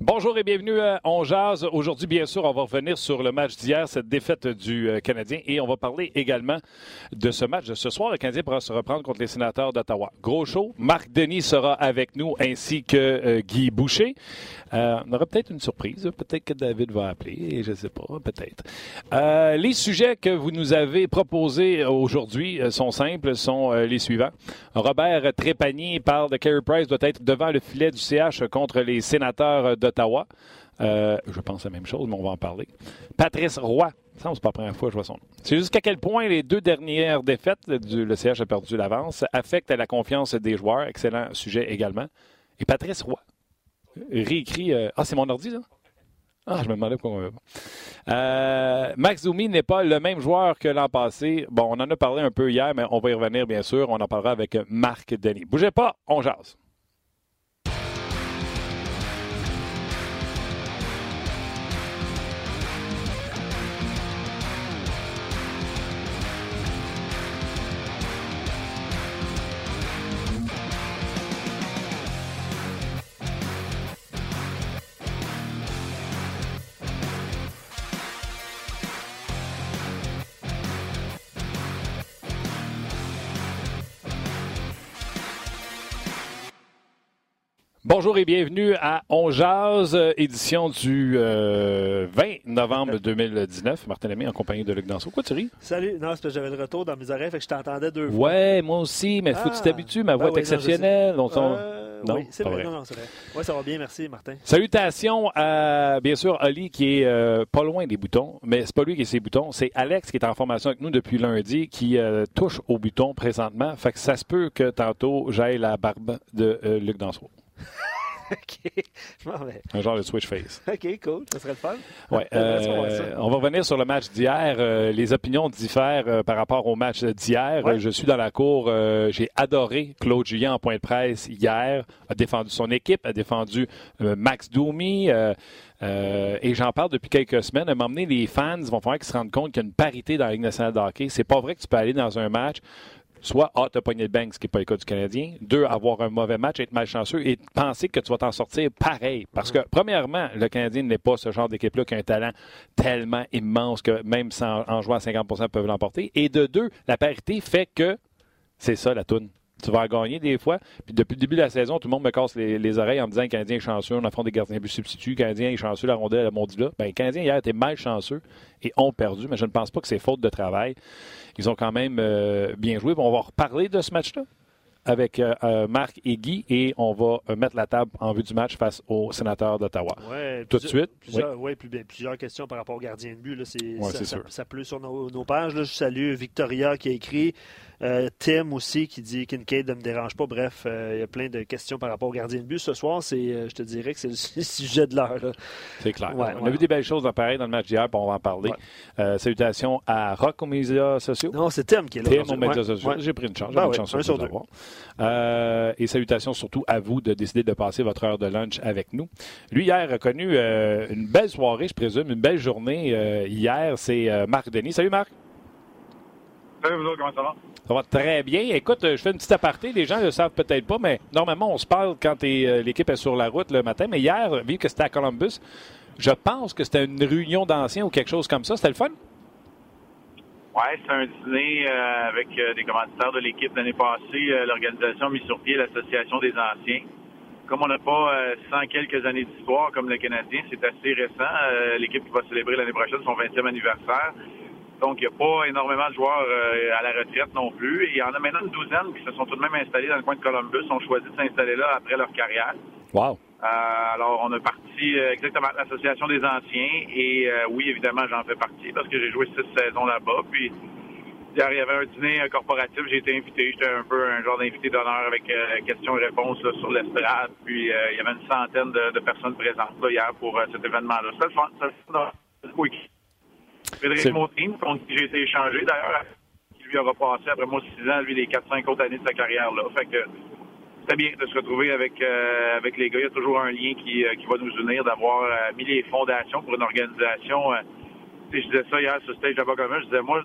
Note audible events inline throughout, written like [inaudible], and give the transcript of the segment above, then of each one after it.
Bonjour et bienvenue à On Jazz. Aujourd'hui, bien sûr, on va revenir sur le match d'hier, cette défaite du euh, Canadien, et on va parler également de ce match de ce soir. Le Canadien pourra se reprendre contre les sénateurs d'Ottawa. Gros show. Marc Denis sera avec nous, ainsi que euh, Guy Boucher. Euh, on aura peut-être une surprise. Peut-être que David va appeler, je ne sais pas, peut-être. les sujets que vous nous avez proposés aujourd'hui sont simples, sont les suivants. Robert Trépanier parle de Carey Price doit être devant le filet du CH contre les sénateurs d'Ottawa. Euh, je pense la même chose, mais on va en parler. Patrice Roy. Ça, c'est pas la première fois que je vois son nom. C'est jusqu'à quel point les deux dernières défaites, du, le CH a perdu l'avance, affectent la confiance des joueurs? Excellent sujet également. Et Patrice Roy réécrit. Euh, ah, c'est mon ordi, là? Ah, je me demandais pourquoi euh, Max Zoumi n'est pas le même joueur que l'an passé. Bon, on en a parlé un peu hier, mais on va y revenir, bien sûr. On en parlera avec Marc Denis. Bougez pas, on jase. Bonjour et bienvenue à On Jazz, édition du 20 euh, novembre 2019. Martin Lemay en compagnie de Luc Danseau. Quoi, tu ris? Salut. Non, c'est parce que j'avais le retour dans mes oreilles, fait que je t'entendais deux fois. Ouais, moi aussi, mais faut que tu ah. t'habitues. Ma voix ben est exceptionnelle. Non, euh, non, oui, c'est vrai. Non, non, c'est vrai. Oui, ça va bien, merci, Martin. Salutations à, bien sûr, Ali qui est euh, pas loin des boutons, mais c'est pas lui qui est ses boutons. C'est Alex qui est en formation avec nous depuis lundi, qui touche aux boutons présentement. Fait que ça se peut que tantôt j'aille la barbe de Luc Danseau. [laughs] OK. Un genre de switch face. OK, cool. Ça serait le fun. Ouais, [laughs] euh, on va revenir sur le match d'hier. Euh, les opinions diffèrent euh, par rapport au match d'hier. Je suis dans la cour. J'ai adoré Claude Julien en point de presse hier. A défendu son équipe, a défendu Max Doumi. et j'en parle depuis quelques semaines. À un moment donné, les fans vont falloir qu'ils se rendent compte qu'il y a une parité dans la Ligue nationale de hockey. C'est pas vrai que tu peux aller dans un match soit A, t'as pogné le bank, ce qui n'est pas le cas du Canadien. Deux, avoir un mauvais match, être malchanceux et penser que tu vas t'en sortir pareil. Parce que, premièrement, le Canadien n'est pas ce genre d'équipe-là qui a un talent tellement immense que même sans, en jouant à 50% peuvent l'emporter. Et de deux, la parité fait que c'est ça la toune tu vas gagner des fois. Puis depuis le début de la saison, tout le monde me casse les, oreilles en me disant que le Canadien est chanceux, on affronte des gardiens but substituts, le Canadien est chanceux, la rondelle, mon dit là. Ben, le Canadien hier était mal chanceux et ont perdu, mais je ne pense pas que c'est faute de travail. Ils ont quand même euh, bien joué. on va reparler de ce match-là avec euh, euh, Marc et Guy et on va mettre la table en vue du match face aux sénateurs d'Ottawa. Tout de suite. Plusieurs, oui. plusieurs questions par rapport au gardien de but. Là, ça, ça, pleut sur nos, nos pages. Là. Je salue Victoria qui a écrit euh, Tim aussi qui dit Kincaid ne me dérange pas. Bref, euh, il y a plein de questions par rapport au gardien de but. Ce soir, c'est, euh, je te dirais que c'est le [laughs] sujet de l'heure. C'est clair. on a vu des belles choses pareil dans le match d'hier, on va en parler. salutations à Rock aux médias sociaux. Non, c'est Tim qui est là. Tim aux médias sociaux. J'ai pris une chance. Ben une chance un sur deux. et salutations surtout à vous de décider de passer votre heure de lunch avec nous. Lui, hier, a connu une belle soirée, je présume, une belle journée. hier, c'est Marc Denis. Salut Marc. Salut vous autres, comment ça va? Ça va très bien. Écoute, je fais une petite aparté. Les gens ne le savent peut-être pas, mais normalement, on se parle quand euh, l'équipe est sur la route le matin. Mais hier, vu que c'était à Columbus, je pense que c'était une réunion d'anciens ou quelque chose comme ça. C'était le fun? Oui, c'est un dîner euh, avec euh, des commanditaires de l'équipe l'année passée. L'organisation a mis sur pied l'Association des anciens. Comme on n'a pas 100 quelques années d'histoire comme le Canadien, c'est assez récent. l'équipe qui va célébrer l'année prochaine son 20e anniversaire. Donc, il n'y a pas énormément de joueurs euh, à la retraite non plus. il y en a maintenant une douzaine qui se sont tout de même installés dans le coin de Columbus, ont choisi de s'installer là après leur carrière. Wow. Euh, alors, on a parti euh, exactement à l'Association des anciens. Et oui, évidemment, j'en fais partie parce que j'ai joué six saisons là-bas. Puis, hier, il y avait un dîner corporatif. J'ai été invité. J'étais un peu un genre d'invité d'honneur avec questions et réponses sur l'estrade. Puis, il y avait une centaine de, personnes présentes hier pour cet événement-là. C'était le fun. Frédéric Montrine, contre qui j'ai été échangé d'ailleurs, qui lui aura passé après moi six ans, lui, les 4-5 autres années de sa carrière-là. Fait que c'était bien de se retrouver avec avec euh, les gars. Il y a toujours un lien qui, euh, qui va nous unir, d'avoir euh, mis les fondations pour une organisation. je disais ça hier sur stage à commun, je disais moi,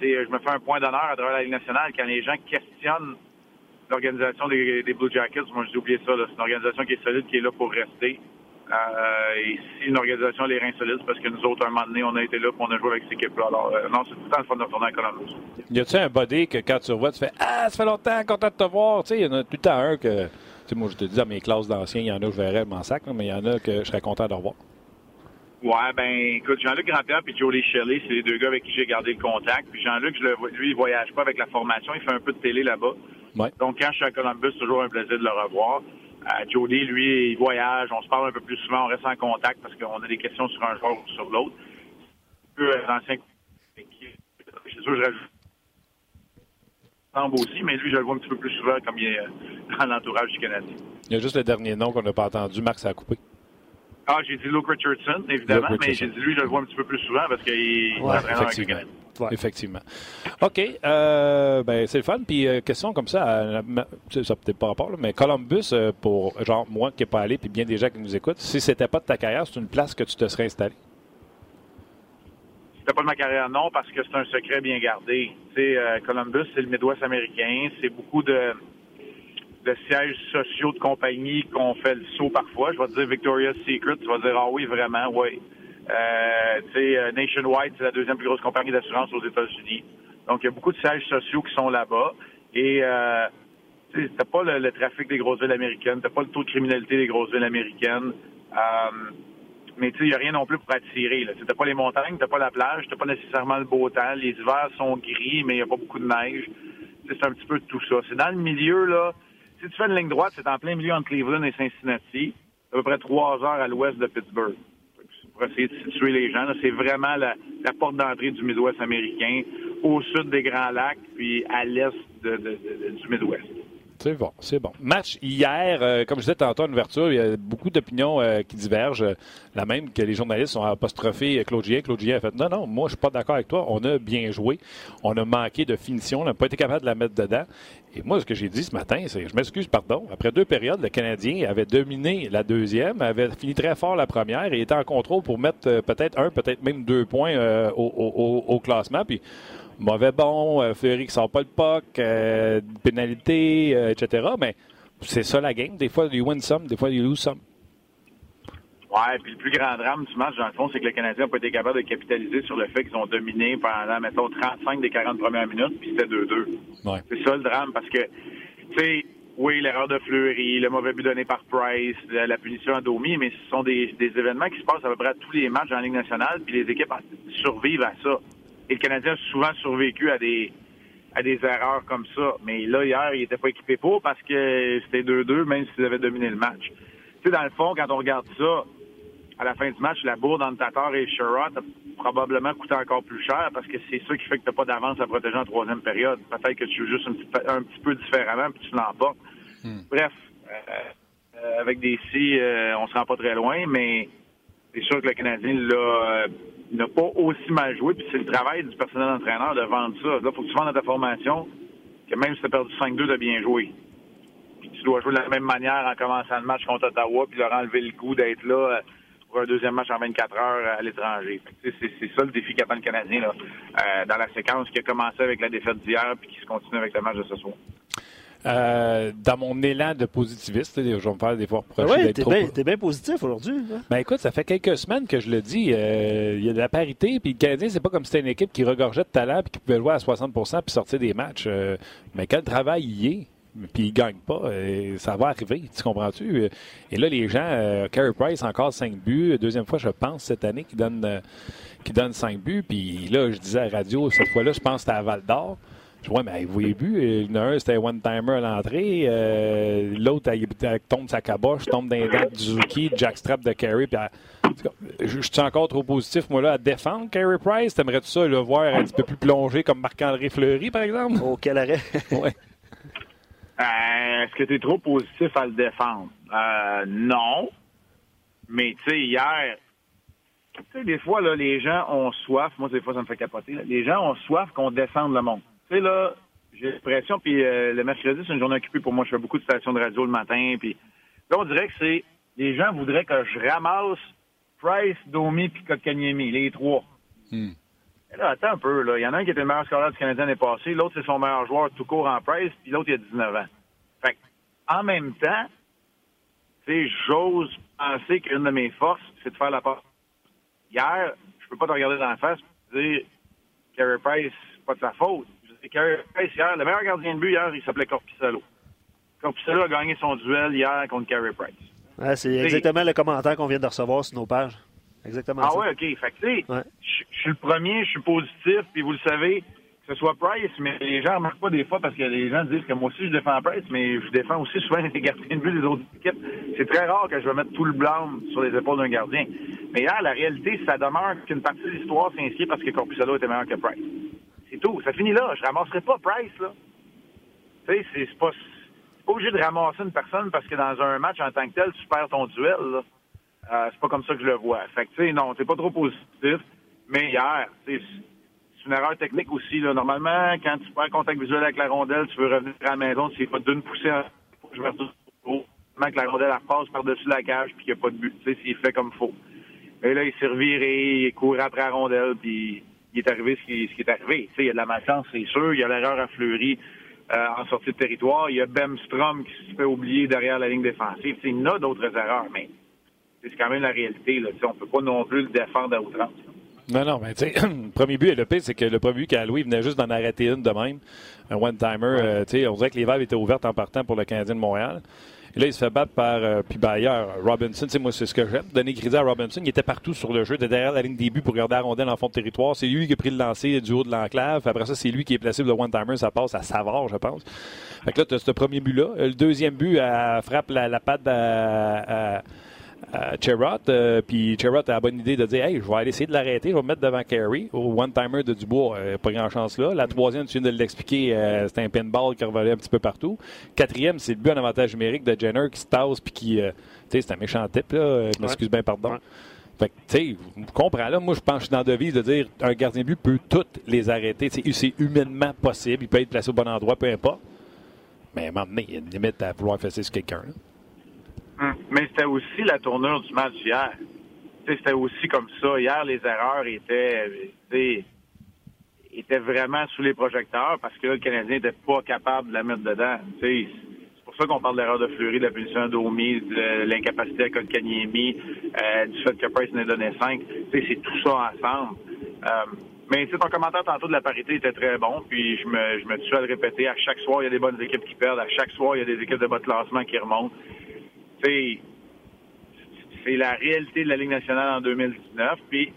c'est je me fais un point d'honneur à travers la Ligue nationale quand les gens questionnent l'organisation des, Blue Jackets. Moi, j'ai oublié ça. C'est une organisation qui est solide, qui est là pour rester. Euh, et si une organisation a les reins solides, parce que nous autres, un moment donné, on a été là et on a joué avec cette équipe-là. Alors, euh, non, c'est tout le temps le fun de retourner à Columbus. Y a-tu un body que quand tu revois, tu fais Ah, ça fait longtemps, content de te voir? Tu sais, il y en a tout le temps un que. Tu sais, moi, je te dis, dans mes classes d'anciens, il y en a que je verrais mon sac, mais il y en a que je serais content de revoir. Ouais, ben, écoute, Jean-Luc Grandpierre et Jolie Shelley, c'est les deux gars avec qui j'ai gardé le contact. Puis Jean-Luc, lui, il voyage pas avec la formation, il fait un peu de télé là-bas. Ouais. Donc, quand je suis à Columbus, c'est toujours un plaisir de le revoir. Jody, lui, il voyage, on se parle un peu plus souvent, on reste en contact parce qu'on a des questions sur un joueur ou sur l'autre. Peu euh, ancien c'est sûr, je rajoute aussi, mais lui, je le vois un petit peu plus souvent comme il est euh, dans l'entourage du Canadien. Il y a juste le dernier nom qu'on n'a pas entendu. Marc, ça a coupé. Ah, j'ai dit Luke Richardson, évidemment, mais j'ai dit lui, je le vois un petit peu plus souvent parce qu'il ouais, effectivement. Effectivement. OK. Euh, ben, c'est le fun. Puis, euh, question comme ça, euh, ça peut-être pas rapport, mais Columbus, pour genre moi qui n'ai pas allé, puis bien des gens qui nous écoutent, si c'était pas de ta carrière, c'est une place que tu te serais installé? C'était pas de ma carrière, non, parce que c'est un secret bien gardé. Tu sais, Columbus, c'est le Midwest américain. C'est beaucoup de de sièges sociaux de compagnie qu'on fait le saut parfois. Je vais te dire Victoria's Secret, tu vas dire ah oui, vraiment, oui. Euh, tu sais, euh, Nationwide, c'est la deuxième plus grosse compagnie d'assurance aux États-Unis. Donc, il y a beaucoup de sièges sociaux qui sont là-bas. Et euh, tu t'as pas le, trafic des grosses villes américaines, t'as pas le taux de criminalité des grosses villes américaines. Euh, mais tu sais, il n'y a rien non plus pour attirer. Tu n'as pas les montagnes, t'as pas la plage, t'as pas nécessairement le beau temps. Les hivers sont gris, mais il n'y a pas beaucoup de neige. C'est un petit peu tout ça. C'est dans le milieu, là, si tu fais une ligne droite, c'est en plein milieu entre Cleveland et Cincinnati, à peu près trois heures à l'ouest de Pittsburgh. Pour essayer de situer les gens, c'est vraiment la, porte d'entrée du Midwest américain, au sud des Grands Lacs, puis à l'est du Midwest. C'est bon. Match hier, euh, comme je disais tantôt en ouverture, il y a beaucoup d'opinions euh, qui divergent. la même que les journalistes ont apostrophé Claude Gien. Claude Gien a fait Non, non, moi, je suis pas d'accord avec toi. On a bien joué. On a manqué de finition. On n'a pas été capable de la mettre dedans. Et moi, ce que j'ai dit ce matin, c'est Je m'excuse, pardon. Après deux périodes, le Canadien avait dominé la deuxième, avait fini très fort la première et était en contrôle pour mettre euh, peut-être un, peut-être même deux points au, au, classement. Puis mauvais bon, euh, Fleury qui sort pas le puck, euh, pénalité, euh, etc. Mais c'est ça la game. Des fois, you win some, des fois, you lose some. Ouais, puis le plus grand drame du match, dans le fond, c'est que le Canadien n'a pas été capable de capitaliser sur le fait qu'ils ont dominé pendant, mettons, 35 des 40 premières minutes, puis c'était 2-2. Ouais. C'est ça le drame, parce que, tu sais, oui, l'erreur de Fleury, le mauvais but donné par Price, la, punition à Domi, mais ce sont des, des, événements qui se passent à peu près à tous les matchs en Ligue nationale, puis les équipes survivent à ça. Et le Canadien a souvent survécu à des à des erreurs comme ça. Mais là, hier, il n'était pas équipé pour parce que c'était 2-2, même s'ils avaient dominé le match. Tu sais, dans le fond, quand on regarde ça, à la fin du match, la bourde entre Tatar et Sherrod a probablement coûté encore plus cher parce que c'est ça qui fait que tu n'as pas d'avance à protéger en troisième période. Peut-être que tu joues juste un petit, peu différemment puis tu l'emportes. Hmm. Bref, euh, euh, avec des si, euh, on se rend pas très loin, mais c'est sûr que le Canadien l'a n'a pas aussi mal joué, puis c'est le travail du personnel entraîneur de vendre ça. Là, il faut que tu vendes ta formation que même si tu as perdu 5-2, de bien jouer. Puis tu dois jouer de la même manière en commençant le match contre Ottawa, puis leur enlever le goût d'être là euh, pour un deuxième match en 24 heures à l'étranger. C'est ça le défi qu'attend le Canadien là, euh, dans la séquence qui a commencé avec la défaite d'hier, puis qui se continue avec le match de ce soir. Euh, dans mon élan de positiviste, je vais me faire des fois reprocher ouais, d'être trop... T'es bien positif aujourd'hui. Hein? Ben écoute, ça fait quelques semaines que je le dis. Euh, il y a de la parité, puis le Canadien, c'est pas comme si c'était une équipe qui regorgeait de talent puis qui pouvait jouer à 60% puis sortir des matchs. Euh, mais quand le travail y est, puis il gagne pas, ça va arriver, tu comprends-tu? Et là, les gens, Carey Price, encore 5 buts, deuxième fois, je pense, cette année, qui donne, qui donne 5 buts, puis là, je disais à la radio, cette fois-là, je pense que c'était à Val Oui, mais vous avez vu, il y en a un, c'était one-timer à l'entrée. Euh, l'autre, il, tombe sa caboche, tombe dans les dents de Zuki, jackstrap de Carey. Puis je, suis encore trop positif, moi, là, à défendre Carey Price. T'aimerais-tu ça le voir un petit peu plus plongé comme Marc-André Fleury, par exemple? Oh, quel arrêt! [laughs] ouais. Euh, est-ce que tu es trop positif à le défendre? Euh, non. Mais, tu sais, hier, tu sais, des fois, là, les gens ont soif. Moi, des fois, ça me fait capoter. Les gens ont soif qu'on descende le monde. Tu sais, là, j'ai l'impression, puis euh, le mercredi, c'est une journée occupée pour moi. Je fais beaucoup de stations de radio le matin, puis là, on dirait que c'est... Les gens voudraient que je ramasse Price, Domi, puis Kotkaniemi, les trois. Hmm. là, attends un peu, là. Il y en a un qui était le meilleur scoreur du Canadien l'année passée, l'autre, c'est son meilleur joueur tout court en Price, puis l'autre, il a 19 ans. Fait en même temps, j'ose penser qu'une de mes forces, c'est de faire la passe. Hier, je peux pas te regarder dans la face et dire Carey Price, pas de sa faute. Hier, le meilleur gardien de but hier, il s'appelait Corpissalo. Corpissalo a gagné son duel hier contre Carey Price. c'est exactement le commentaire qu'on vient de recevoir sur nos pages. Exactement ah ouais, OK. Fait que, je suis le premier, je suis positif, puis vous le savez, que ce soit Price, mais les gens ne remarquent pas des fois parce que les gens disent que moi aussi je défends Price, mais je défends aussi souvent les gardiens de but des autres équipes. C'est très rare que je vais mettre tout le blâme sur les épaules d'un gardien. Mais là, la réalité, ça demeure qu'une partie de l'histoire s'inscrit parce que Corpusalo était meilleur que Price. C'est tout. Ça finit là. Je ramasserai pas Price, là. Tu sais, c'est pas, pas obligé de ramasser une personne parce que dans un match en tant que tel, tu perds ton duel, là. Euh, c'est pas comme ça que je le vois. Fait que, tu sais, non, c'est pas trop positif. Mais hier, c'est une erreur technique aussi. Là. Normalement, quand tu prends contact visuel avec la rondelle, tu veux revenir à la maison, c'est pas d'une poussée en je vais que la rondelle passe par-dessus la cage puis qu'il n'y a pas de but. Tu sais, s'il fait comme faux. Mais là, il s'est reviré, il court après la rondelle, puis il est arrivé ce qui, est arrivé. Il y a de la malchance, c'est sûr. Il y a l'erreur à Fleury euh, en sortie de territoire. Il y a Bemstrom qui se fait oublier derrière la ligne défensive. Il y a d'autres erreurs, mais c'est quand même la réalité. Là. On ne peut pas non plus le défendre à outrance. Non, non, mais tu sais, le [clears throat] premier but, le pire, c'est que le premier but qu'à Louis venait juste d'en arrêter une de même. Un one-timer. Euh, tu sais, on dirait que les valves étaient ouvertes en partant pour le Canadien de Montréal. Et là, il se fait battre par. Euh, puis ben, ailleurs, Robinson, moi, c'est ce que j'aime. Donner crédit à Robinson. Il était partout sur le jeu, de derrière la ligne des buts pour garder la rondelle en fond de territoire. C'est lui qui a pris le lancer du haut de l'enclave. Après ça, c'est lui qui est placé pour le one-timer. Ça passe à Savard, je pense. Fait que là, tu as ce premier but-là. Le deuxième but, elle frappe la, la patte à à euh, puis Cherrott a la bonne idée de dire Hey, je vais aller essayer de l'arrêter, je vais me mettre devant Carey. Au one-timer de Dubois, euh, pas grand chance là. La troisième, tu viens de l'expliquer, euh, c'est un pinball qui revolait un petit peu partout. Quatrième, c'est le but en avantage numérique de Jenner qui se tasse puis qui. tu sais, c'est un méchant type, là. Je m'excuse bien, pardon. Fait que, tu sais, vous comprenez, là, moi, je pense que je suis dans la devise de dire un gardien de but peut toutes les arrêter. C'est humainement possible. Il peut être placé au bon endroit, peu importe. Mais à un moment donné, il y a une limite à vouloir faire sur quelqu'un. Hum. Mais c'était aussi la tournure du match hier. C'était aussi comme ça. Hier, les erreurs étaient, étaient vraiment sous les projecteurs parce que là, le Canadien n'était pas capable de la mettre dedans. C'est pour ça qu'on parle de de Fleury, de la punition d'Omi, de l'incapacité à Kotkaniemi, euh, du fait que Price n'a donné 5. C'est tout ça ensemble. Euh, mais ton commentaire tantôt de la parité était très bon, puis je me, je me suis à le répéter. À chaque soir, il y a des bonnes équipes qui perdent. À chaque soir, il y a des équipes de bas de classement qui remontent c'est la réalité de la Ligue nationale en 2019. Puis,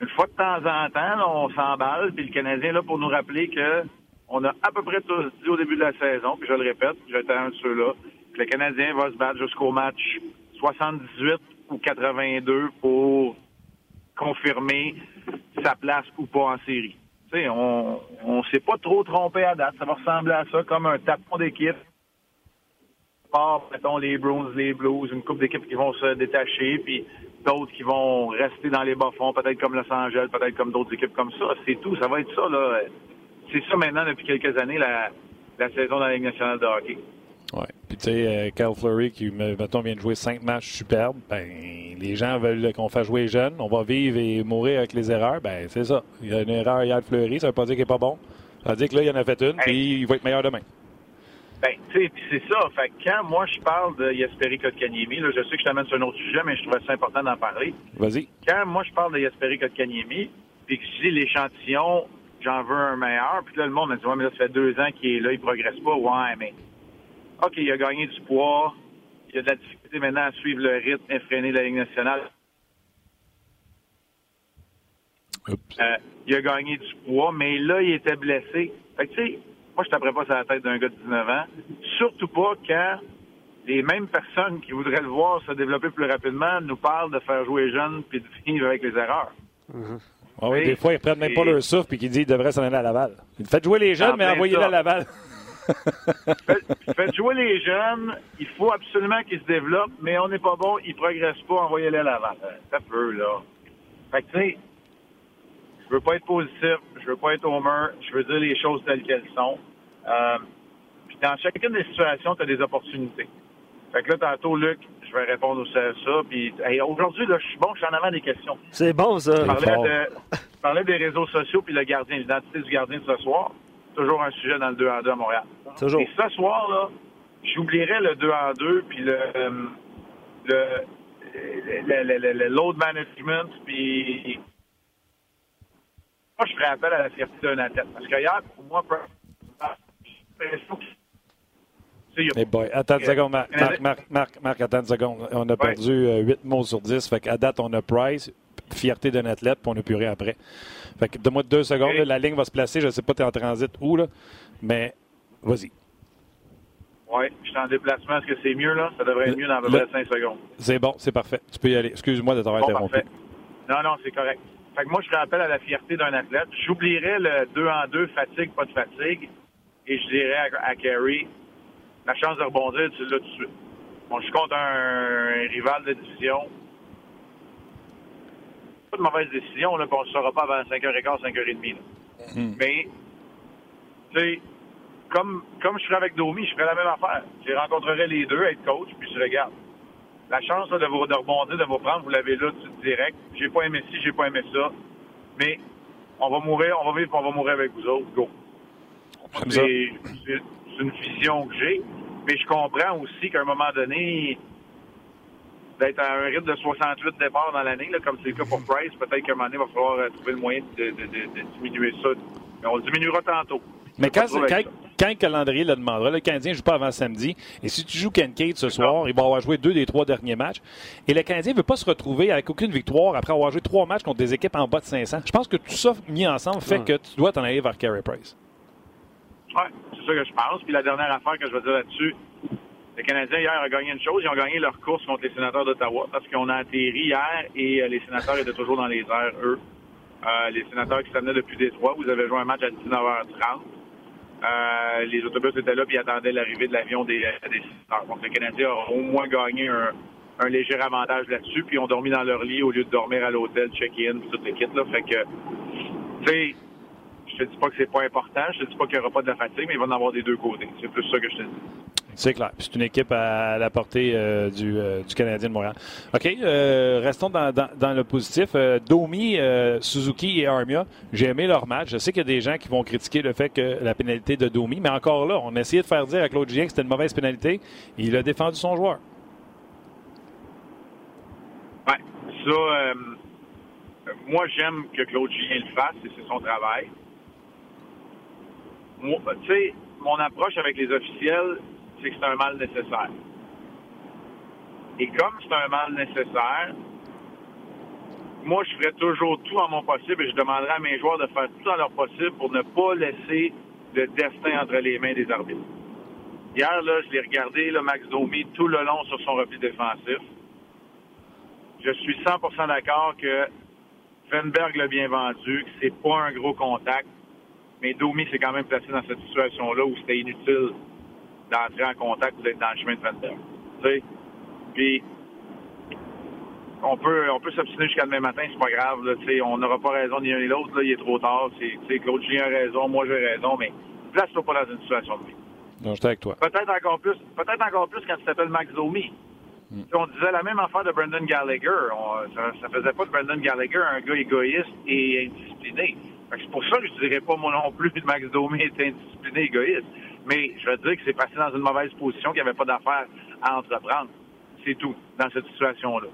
une fois de temps en temps, on s'emballe, puis le Canadien là pour nous rappeler que on a à peu près tous dit au début de la saison, puis je le répète, j'étais un de ceux-là, que le Canadien va se battre jusqu'au match 78 ou 82 pour confirmer sa place ou pas en série. sais, on ne s'est pas trop trompé à date. Ça va ressembler à ça, comme un tapon d'équipe part, mettons, les Bruins, les Blues, une coupe d'équipes qui vont se détacher, puis d'autres qui vont rester dans les bas-fonds, peut-être comme Los Angeles, peut-être comme d'autres équipes comme ça. C'est tout. Ça va être ça, là. C'est ça maintenant, depuis quelques années, la, la saison dans la Ligue nationale de hockey. Oui. Puis, tu sais, euh, Kyle Fleury, qui, mettons, vient de jouer cinq matchs superbes, ben, les gens veulent qu'on fasse jouer jeune. On va vivre et mourir avec les erreurs. Ben, c'est ça. Il y a une erreur hier de Fleury. Ça veut pas dire qu'il n'est pas bon. Ça veut dire que là, il en a fait une, puis il va être meilleur demain. Ben, tu sais, c'est ça. Fait quand moi je parle de Yasperi Kotkaniemi, là, je sais que je t'amène sur un autre sujet, mais je trouvais ça important d'en parler. Vas-y. Quand moi je parle de Yasperi Kotkaniemi, puis que je dis l'échantillon, j'en veux un meilleur, puis là le monde me dit ouais, mais là ça fait deux ans qu'il est là, il progresse pas. Ouais, mais ok, il a gagné du poids, il a de la difficulté maintenant à suivre le rythme effréné de la Ligue nationale. Euh, il a gagné du poids, mais là il était blessé. Fait que tu sais moi, je taperais pas sur la tête d'un gars de 19 ans. Surtout pas quand les mêmes personnes qui voudraient le voir se développer plus rapidement nous parlent de faire jouer jeunes puis de finir avec les erreurs. Ah oui, des fois, ils prennent même pas leur souffle et qu'ils disent qu'ils devraient s'en aller à Laval. Faites jouer les jeunes, mais envoyez-les à Laval. faites, jouer les jeunes. Il faut absolument qu'ils se développent, mais on n'est pas bon, ils progressent pas, envoyez-les à Laval. Ça peut, là. Fait que, tu sais, je veux pas être positif, je veux pas être homer, je veux dire les choses telles qu'elles sont. Euh, puis dans chacune des situations, tu as des opportunités. Fait que là, tantôt, Luc, je vais répondre aussi à ça. Puis aujourd'hui, là, je suis bon, je suis en avant des questions. C'est bon, ça. Je parlais, des réseaux sociaux puis le gardien, l'identité du gardien de ce soir. Toujours un sujet dans le 2 en 2 à Montréal. Toujours. Et ce soir, là, j'oublierais le 2 en 2 puis le, euh, le, le, le, load management, puis moi, je ferais appel à la fierté d'un athlète. Parce qu'hier, pour moi, boy, attends une seconde, Marc, Marc, Marc, Marc, attends une seconde. On a perdu 8 euh, mots sur 10. Fait qu'à date, on a Price, fierté d'un athlète, puis on a plus rien après. Fait que donne-moi deux secondes. la ligne va se placer. Je ne sais pas, tu es en transit où, là. Mais vas-y. Oui, je suis en déplacement. Est-ce que c'est mieux, là? Ça devrait être mieux dans à peu près 5 secondes. C'est bon, c'est parfait. Tu peux y aller. Excuse-moi de t'avoir interrompu. Non, non, c'est correct. Fait que moi, je rappelle à la fierté d'un athlète. J'oublierais le 2 en 2, fatigue, pas de fatigue. Et je dirais à, à Carey, la chance de rebondir, tu l'as tout de suite. Bon, je compte un, rival de division. Pas de mauvaise décision, là, qu'on ne saura pas avant 5h15, 5h30. Hmm. Mais, tu sais, comme, comme je serais avec Domi, je ferais la même affaire. Je rencontrerais les deux, être coach, puis je regarde. La chance de, vous, de rebondir, de vous prendre, vous l'avez là tout direct. J'ai pas aimé ci, j'ai pas aimé ça. Mais on va mourir, on va vivre, on va mourir avec vous autres. Go. C'est une vision que j'ai. Mais je comprends aussi qu'à un moment donné, d'être à un rythme de 68 départs dans l'année, comme c'est le cas pour Price, peut-être qu'à un moment donné, il va falloir euh, trouver le moyen de, diminuer ça. Mais on le diminuera tantôt. Mais quand, quand, le calendrier le demandera, le Canadien ne joue pas avant samedi. Et si tu joues Kincaid ce soir, il va avoir joué deux des trois derniers matchs. Et le Canadien ne veut pas se retrouver avec aucune victoire après avoir joué trois matchs contre des équipes en bas de 500. Je pense que tout ça mis ensemble fait que tu dois t'en aller vers Carey Price. C'est ça que je pense. Puis la dernière affaire que je veux dire là-dessus, les Canadiens hier ont gagné une chose, ils ont gagné leur course contre les sénateurs d'Ottawa parce qu'on a atterri hier et euh, les sénateurs étaient toujours dans les airs, eux. Euh, les sénateurs qui s'amenaient depuis Détroit, vous avez joué un match à 19h30. Euh, les autobus étaient là puis attendaient l'arrivée de l'avion des, sénateurs. Donc les Canadiens ont au moins gagné un, léger avantage là-dessus, puis ont dormi dans leur lit au lieu de dormir à l'hôtel, check-in, toute l'équipe. Là. Fait que, tu sais, je te dis pas que c'est pas important, je te dis pas qu'il n'y aura pas de la fatigue, mais il va en avoir des deux côtés. C'est plus ça que je te dis. C'est clair. C'est une équipe à la portée euh, euh, du, Canadien de Montréal. OK. Euh, restons dans, le positif. Domi, Suzuki et Armia, j'ai aimé leur match. Je sais qu'il y a des gens qui vont critiquer le fait que la pénalité de Domi, mais encore là, on a essayé de faire dire à Claude Julien que c'était une mauvaise pénalité. il a défendu son joueur. Oui. Ça, moi, j'aime que Claude Julien le fasse et c'est son travail tu sais, mon approche avec les officiels, c'est que c'est un mal nécessaire. Et comme c'est un mal nécessaire, moi, je ferai toujours tout en mon possible et je demanderai à mes joueurs de faire tout en leur possible pour ne pas laisser le destin entre les mains des arbitres. Hier, là, je l'ai regardé, le Max Domi, tout le long sur son repli défensif. Je suis 100% d'accord que Fenberg l'a bien vendu, que c'est pas un gros contact. Mais Domi s'est quand même placé dans cette situation-là où c'était inutile d'entrer en contact ou d'être dans le chemin de Fender. Tu sais? Puis, on peut, on peut s'obstiner jusqu'à demain matin, c'est pas grave. Là, on n'aura pas raison ni l'un ni l'autre. Là, il est trop tard. C'est, Claude Julien a raison, moi j'ai raison, mais place-toi pas dans une situation de vie. Non, j'étais avec toi. Peut-être encore plus, peut-être encore plus quand tu t'appelles Max Domi. Hmm. On disait la même affaire de Brendan Gallagher. ça, ça faisait pas de Brendan Gallagher un gars égoïste et indiscipliné. C'est pour ça que je dirais pas moi non plus que Max Domi est indiscipliné, égoïste. Mais je veux dire que c'est passé dans une mauvaise position, qu'il n'y avait pas d'affaires à entreprendre. C'est tout, dans cette situation-là.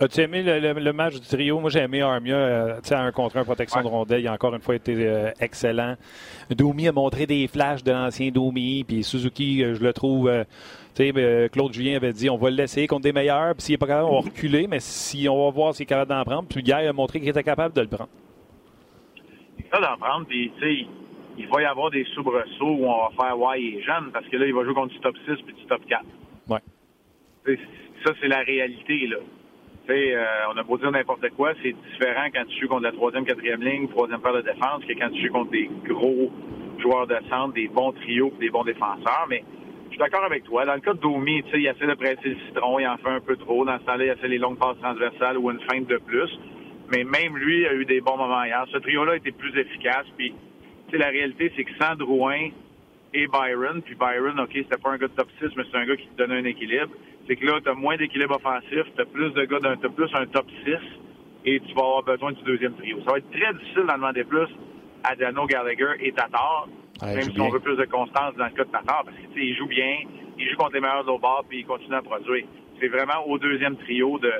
As-tu aimé le, match du trio? Moi, j'ai aimé Armia, euh, sais, un contre un, protection de rondelle. Il a encore une fois été euh, excellent. Domi a montré des flashs de l'ancien Domi, puis Suzuki, euh, je le trouve. tu sais, Claude Julien avait dit on va le laisser contre des meilleurs, puis s'il n'est pas capable, on va reculer, mais si on va voir s'il est capable d'en prendre. Puis Guy a montré qu'il était capable de le prendre d'en prendre, puis tu sais, il va y avoir des soubresauts où on va faire ouais, il est jeune, parce que là, il va jouer contre du top 6 puis du top 4. Ouais. ça, c'est la réalité, là. Tu sais, euh, on a beau dire n'importe quoi, c'est différent quand tu joues contre la troisième, quatrième ligne, troisième paire de défense, que quand tu joues contre des gros joueurs de centre, des bons trios, des bons défenseurs. Mais je suis d'accord avec toi. Dans le cas de Domi, tu sais, il essaie de presser le citron, il en fait un peu trop. Dans ce temps-là, il essaie les longues passes transversales ou une feinte de plus. Mais même lui a eu des bons moments hier. Ce trio-là a été plus efficace. Puis, la réalité, c'est que sans Drouin et Byron, puis Byron, OK, c'était pas un gars de top 6, mais c'est un gars qui te donnait un équilibre. C'est que là, tu as moins d'équilibre offensif, tu as plus de gars d'un, plus un top 6 et tu vas avoir besoin du deuxième trio. Ça va être très difficile d'en demander plus à Dano Gallagher et Tatar. même si on veut plus de constance dans le cas de Tatar, parce qu'il joue bien, il joue contre les meilleurs de bord, puis il continue à produire. C'est vraiment au deuxième trio de,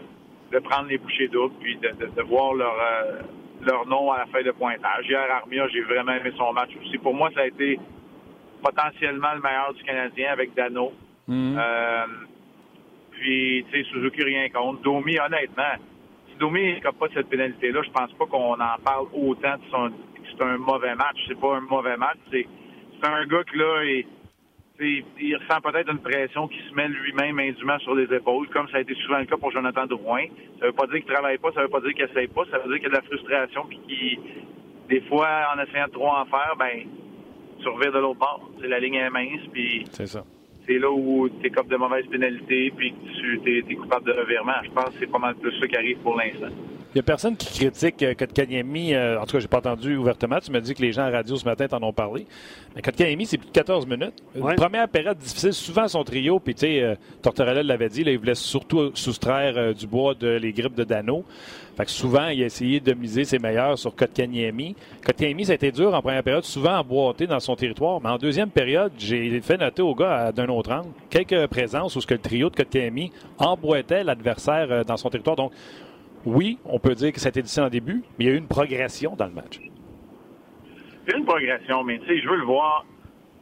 de prendre les bouchées doubles, puis de, de, voir leur, euh, leur nom à la feuille de pointage. Hier, Armia, j'ai vraiment aimé son match aussi. Pour moi, ça a été potentiellement le meilleur du Canadien avec Dano. Mhm. Euh, puis, tu sais, Suzuki, rien contre. Domi, honnêtement, si Domi n'a pas cette pénalité-là, je pense pas qu'on en parle autant de son, c'est un mauvais match. C'est pas un mauvais match. C'est, un gars qui, là, il ressent peut-être une pression qui se met lui-même indûment sur les épaules, comme ça a été souvent le cas pour Jonathan Drouin. Ça veut pas dire qu'il travaille pas, ça veut pas dire qu'il essaye pas, ça veut dire qu'il y a de la frustration, puis qu'il, des fois, en essayant de trop en faire, ben, tu reviens de l'autre bord. C'est la ligne est mince, puis... C'est ça. C'est là où tu es comme de mauvaises pénalités, puis tu es, coupable de revirement. Je pense que c'est pas mal plus ça qui arrive pour l'instant. Il n'y a personne qui critique euh, Kotkaniemi. Euh, en tout cas, j'ai pas entendu ouvertement. Tu m'as dit que les gens à la radio ce matin t'en ont parlé. Mais Kotkaniemi, c'est plus de 14 minutes. première période difficile, souvent son trio. Puis, tu sais, euh, Tortorella l'avait dit, là, il voulait surtout soustraire du bois de les grippes de Dano. Fait que souvent, il a essayé de miser ses meilleurs sur Kotkaniemi. Kotkaniemi, ça a été dur en première période, souvent emboîté dans son territoire. Mais en deuxième période, j'ai fait noter au gars d'un autre angle quelques présences où ce que le trio de Kotkaniemi emboîtait l'adversaire dans son territoire. Donc, oui, on peut dire que ça a été difficile en début, mais il y a eu une progression dans le match. Il y a eu une progression, mais tu sais, je veux le voir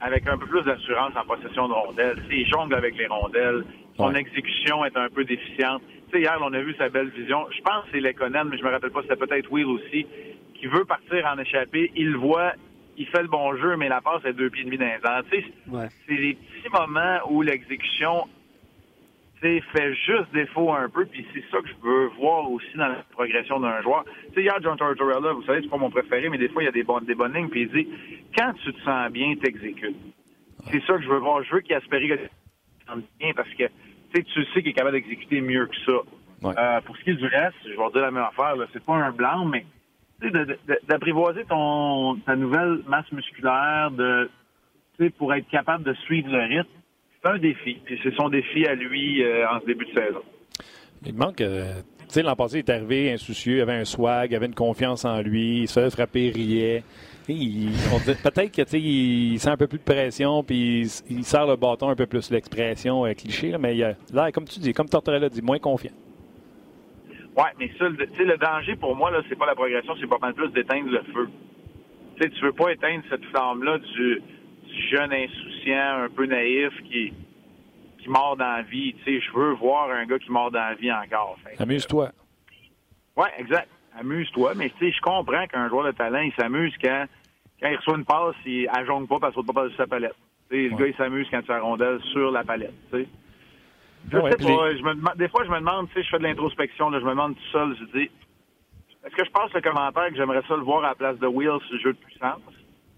avec un peu plus d'assurance en possession de rondelles. il jongle avec les rondelles. Son exécution est un peu déficiente. Tu sais, hier, on a vu sa belle vision. Je pense que c'est Lekonen, mais je me rappelle pas, c'était peut-être Will aussi, qui veut partir en échappée. Il le voit, il fait le bon jeu, mais la passe est deux pieds et demi dans Tu sais, c'est des petits moments où l'exécution fait juste défaut un peu, puis c'est ça que je veux voir aussi dans la progression d'un joueur. Tu sais, hier, John Tortorella, vous savez, c'est pas mon préféré, mais des fois, il y a des bonnes, des bonnes lignes, puis il dit, quand tu te sens bien, t'exécutes. C'est ça que je veux voir. Je veux qu'il espère que tu bien, parce que tu sais qu'il est capable d'exécuter mieux que ça. Euh, pour ce qui est du reste, je vais dire la même affaire, c'est pas un blanc, mais d'apprivoiser ton ta nouvelle masse musculaire, de pour être capable de suivre le rythme, c'est un défi. Puis c'est son défi à lui euh, en ce début de saison. Il manque. Euh, tu sais, l'an passé, il est arrivé insoucieux, il avait un swag, il avait une confiance en lui, il se faisait frapper, riait. Peut-être qu'il sent un peu plus de pression, puis il, sert le bâton un peu plus l'expression euh, cliché, mais il a, là, comme tu dis, comme Tortorella dit, moins confiant. Oui, mais ça, le, le danger pour moi, là, c'est pas la progression, c'est pas mal plus d'éteindre le feu. Tu sais, tu veux pas éteindre cette flamme-là du, jeune insouciant, un peu naïf qui, qui mord dans la vie. Tu sais, je veux voir un gars qui mord dans la vie encore. Amuse-toi. Oui, exact. Amuse-toi. Mais tu sais, je comprends qu'un joueur de talent, il s'amuse quand, quand il reçoit une passe, il ajongle pas parce qu'il ne pas par sa palette. Tu sais, Le gars, il s'amuse quand tu as la rondelle sur la palette. Tu sais. Je sais pas, je me, des fois, je me demande, tu sais, je fais de l'introspection, je me demande tout seul, je dis, est-ce que je passe le commentaire que j'aimerais ça le voir à la place de Will sur le jeu de puissance?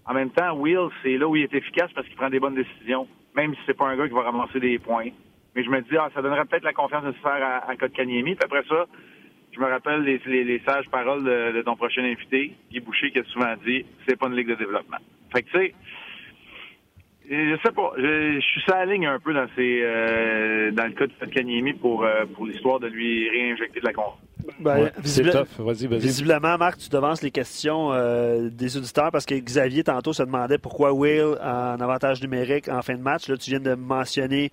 En même temps, Will, c'est là où il est efficace parce qu'il prend des bonnes décisions, même si c'est pas un gars qui va ramasser des points. Mais je me dis, ah, ça donnerait peut-être la confiance nécessaire à, à Kotkaniemi. Puis après ça, je me rappelle les, sages paroles de, ton prochain invité, Guy Boucher, qui a souvent dit, c'est pas une ligue de développement. Fait que tu sais, je sais pas, je, suis sur la ligne un peu dans ces, euh, dans le cas de Kotkaniemi pour, euh, pour l'histoire de lui réinjecter de la confiance. Ben, visiblement, Marc, tu devances les questions euh, des auditeurs parce que Xavier, tantôt, se demandait pourquoi Will en avantage numérique en fin de match. Là, tu viens de mentionner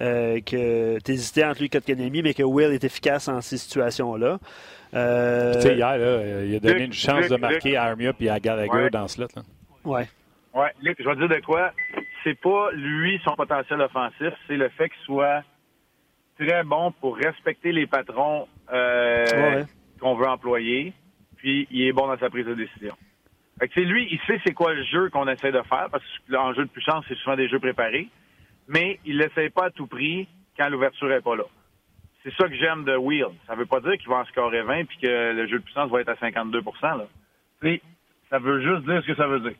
euh, que tu hésitais entre lui et Kotkaniemi, mais que Will est efficace en ces situations-là. Euh... Tu sais, hier, là, il a donné une chance de marquer à Armia et à Gallagher dans ce lot. Là. Ouais. Ouais, Luc, je vais te dire de quoi. C'est pas lui son potentiel offensif, c'est le fait qu'il soit très bon pour respecter les patrons euh, qu'on veut employer, puis il est bon dans sa prise de décision. Fait que lui, il sait c'est quoi le jeu qu'on essaie de faire, parce que l'enjeu de puissance, c'est souvent des jeux préparés, mais il l'essaie pas à tout prix quand l'ouverture est pas là. C'est ça que j'aime de Will. Ça veut pas dire qu'il va en scorer 20 puis que le jeu de puissance va être à 52 là. ça veut juste dire ce que ça veut dire.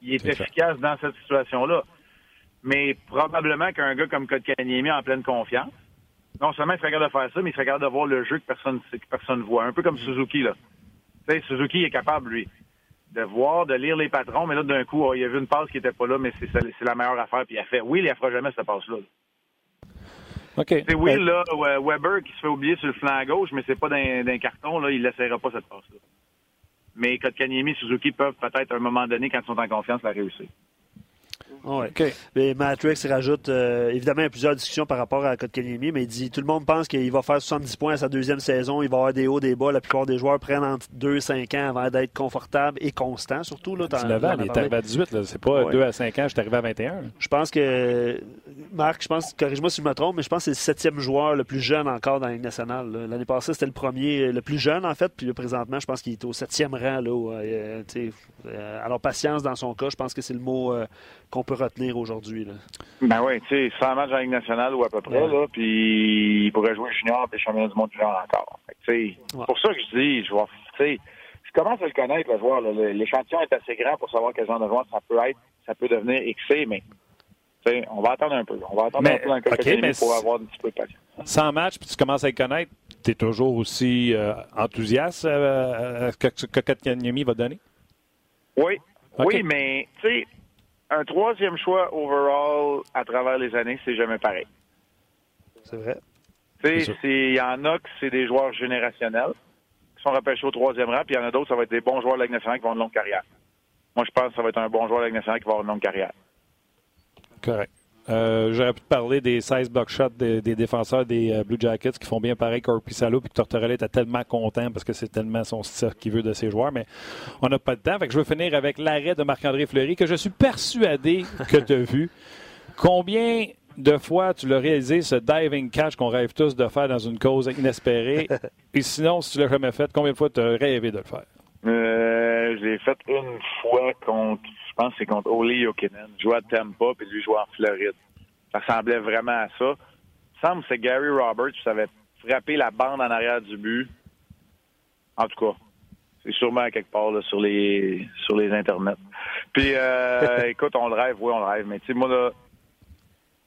il est, efficace dans cette situation-là. Mais probablement qu'un gars comme Kotkaniemi en pleine confiance, non seulement il serait capable de faire ça, mais il serait capable de voir le jeu que personne que personne voit. Un peu comme Suzuki, là. Tu sais, Suzuki est capable, lui, de voir, de lire les patrons, mais là, d'un coup, oh, il a vu une passe qui n'était pas là, mais c'est la meilleure affaire, puis il a fait. Oui, il ne fera jamais cette passe-là. OK. C'est Will, là, Weber qui se fait oublier sur le flanc gauche, mais c'est pas d'un carton, là, il laissera pas cette passe-là. Mais Kotkaniemi et Suzuki peuvent peut-être à un moment donné, quand ils sont en confiance, la réussir. Oui. Mais Matrix rajoute, euh, évidemment, il y a plusieurs discussions par rapport à Kotkaniemi, mais il dit tout le monde pense qu'il va faire 70 points à sa deuxième saison, il va avoir des hauts, des bas. La plupart des joueurs prennent entre 2 et 5 ans avant d'être confortable et constant, surtout. Là, 19 ans, il est arrivé à 18, c'est pas 2 à 5 ans, je suis arrivé à 21. Je pense que, Marc, je pense, corrige-moi si je me trompe, mais je pense que c'est le septième joueur le plus jeune encore dans la Ligue nationale. L'année passée, c'était le premier, le plus jeune en fait, puis présentement, je pense qu'il est au septième rang. Là, euh, euh, alors, patience dans son cas, je pense que c'est le mot euh, qu'on peut retenir aujourd'hui. Ben oui, tu sais, 100 matchs en Ligue nationale ou à peu près, là, puis il pourrait jouer junior et champion du monde junior encore. C'est pour ça que je dis, je vois, je commence à le connaître, le joueur. L'échantillon est assez grand pour savoir quel genre de joueur ça peut être, ça peut devenir XC, mais on va attendre un peu. On va attendre un peu dans le pour avoir un petit peu de patience. 100 matchs, puis tu commences à le connaître, tu es toujours aussi euh, enthousiaste euh, à ce que, que va donner? Oui. Oui, mais tu sais, un troisième choix overall à travers les années, c'est jamais pareil. C'est vrai. Tu sais, il y en a que c'est des joueurs générationnels qui sont repêchés au troisième rang, puis il y en a d'autres, ça va être des bons joueurs de la Ligue nationale qui vont avoir une longue carrière. Moi, je pense que ça va être un bon joueur de la Ligue nationale qui va avoir une longue carrière. Correct. Euh, j'aurais pu te parler des 16 block shots des, défenseurs des euh, Blue Jackets qui font bien pareil Corpi Salo puis que Tortorella était tellement content parce que c'est tellement son style qu'il veut de ses joueurs, mais on n'a pas de temps. Fait que je veux finir avec l'arrêt de Marc-André Fleury que je suis persuadé que tu as [laughs] vu. Combien de fois tu l'as réalisé, ce diving catch qu'on rêve tous de faire dans une cause inespérée? [laughs] Et sinon, si tu l'as jamais fait, combien de fois tu as rêvé de le faire? Euh, je l'ai fait une fois contre je pense que c'est contre Oli Jokinen. Jouait à Tampa, puis lui jouait en Floride. Ça ressemblait vraiment à ça. Il semble que c'est Gary Roberts qui avait frappé la bande en arrière du but. En tout cas, c'est sûrement quelque part sur les sur les internets. Puis euh, [laughs] écoute, on le rêve, oui, on le rêve. Mais tu sais, moi là,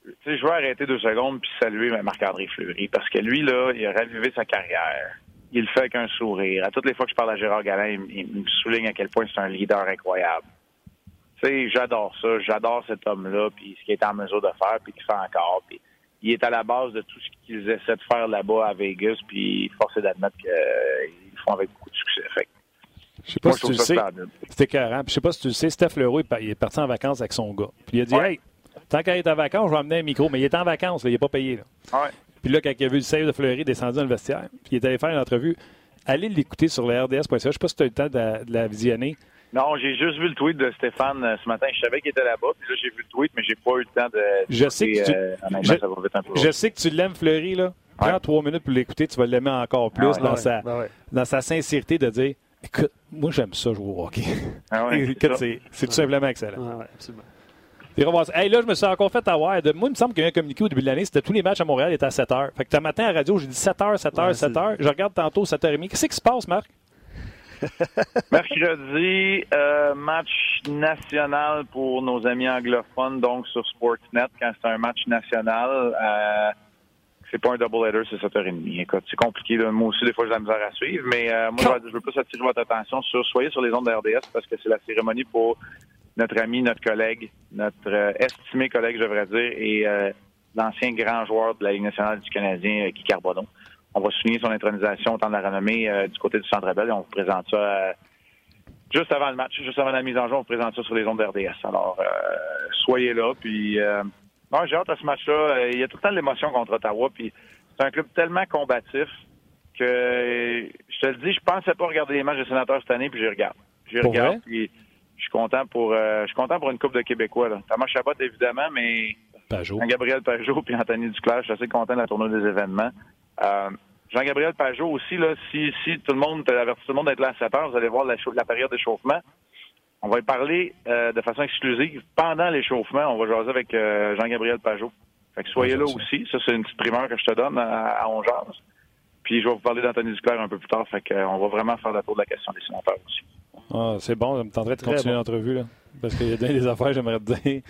tu sais, je vais arrêter deux secondes puis saluer Marc-André Fleury parce que lui là, il a ravivé sa carrière. Il le fait avec un sourire. À toutes les fois que je parle à Gérard Galin, il me souligne à quel point c'est un leader incroyable j'adore ça. J'adore cet homme-là, puis ce qu'il est en mesure de faire, puis qu'il fait encore. Puis il est à la base de tout ce qu'ils essaient de faire là-bas à Vegas, puis force est d'admettre qu'ils le font avec beaucoup de succès. Fait je sais pas si tu le sais. C'était carré. Je sais pas si tu le sais, Steph Leroy, il est parti en vacances avec son gars. Puis il a dit, hey, tant qu'il est en vacances, je vais amener un micro. Mais il est en vacances, il n'est pas payé. Là. Puis là, quand il a vu le save de Fleury, il est descendu dans le vestiaire. Puis il est allé faire une entrevue. Allez l'écouter sur le RDS.ca. Je sais pas si tu as eu le temps de la visionner. Non, j'ai juste vu le tweet de Stéphane euh, ce matin. Je savais qu'il était là-bas, puis là, j'ai vu le tweet, mais j'ai pas eu le temps de. Je sais que tu, euh, je, sais que tu l'aimes, Fleury, là. Prends trois minutes pour l'écouter, tu vas l'aimer encore plus ah dans, sa, ben dans sa sincérité de dire Écoute, moi, j'aime ça jouer au hockey. Ah [laughs] c'est tout simplement excellent. Ah Hey, là, je me suis encore fait avoir. De... Moi, il me semble qu'il y a un communiqué au début de l'année, c'était tous les matchs à Montréal étaient à 7 h. Fait que matin à la radio, j'ai dit 7 h, 7 h, 7 h. Je regarde tantôt 7 h 30. Qu'est-ce qui se passe, Marc? [laughs] Mercredi, euh, match national pour nos amis anglophones, donc sur Sportsnet, quand c'est un match national. Euh, c'est pas un double header, c'est 7h30. Écoute, c'est compliqué. Moi aussi, des fois, j'ai la misère à suivre, mais euh, moi, je veux plus attirer votre attention sur, soyez sur les ondes de RDS parce que c'est la cérémonie pour notre ami, notre collègue, notre estimé collègue, je devrais dire, et l'ancien grand joueur de la Ligue nationale du Canadien, Guy Carbonneau on va souligner son intronisation au temps de la renommée euh, du côté du Centre Bell et on vous présente ça euh, juste avant le match, juste avant la mise en jeu, on vous présente ça sur les ondes d'RDS. Alors, euh, soyez là. Puis, non, j'ai hâte à ce match-là. Il y a tout le temps de l'émotion contre Ottawa. Puis, c'est un club tellement combatif que, je te le dis, je pensais pas regarder les matchs des sénateurs cette année, puis j'y regarde. J'y regarde, puis je suis content pour, je suis content pour une coupe de Québécois. Là. Thomas Chabot, évidemment, mais Gabriel Pajot puis Anthony Duclair, je suis assez content de la tournée des événements. Euh, Jean-Gabriel Pajot aussi, là, si, si tout le monde avertit tout le monde d'être là à 7 heures, vous allez voir la, la période d'échauffement. On va y parler euh, de façon exclusive pendant l'échauffement. On va jaser avec euh, Jean-Gabriel Pajot. Fait que soyez là aussi. Ça, c'est une petite primeur que je te donne à, à Puis je vais vous parler d'Anthony Duclair un peu plus tard. Fait qu'on va vraiment faire la tour de la question des sénateurs aussi. Ah, c'est bon, je me tenterai de continuer l'entrevue. Là. Parce qu'il y a des affaires, j'aimerais te dire.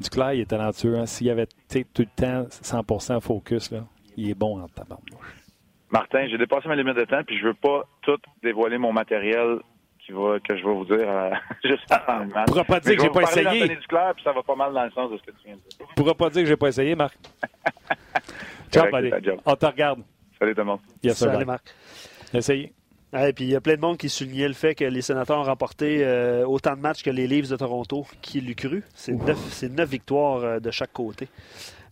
Duclair, il est talentueux. Hein. S'il y avait tout le temps 100% focus, là, il est bon en tabarnouche. Martin, j'ai dépassé ma limite de temps, puis je veux pas tout dévoiler mon matériel qui va, que je vais vous dire euh, [laughs] juste avant le match. pourras pas dire que j'ai pas essayé. Duclair, puis ça va pas mal dans le sens de ce que tu viens de dire. pas dire que j'ai pas essayé, Marc. [laughs] Ciao, buddy. On te regarde. Salut tout le monde. Yes, Salut, Marc. Essayez. et puis il y a plein de monde qui soulignait le fait que les sénateurs ont remporté euh, autant de matchs que les Leafs de Toronto. Qui l'eût cru? C'est neuf, neuf, victoires euh, de chaque côté.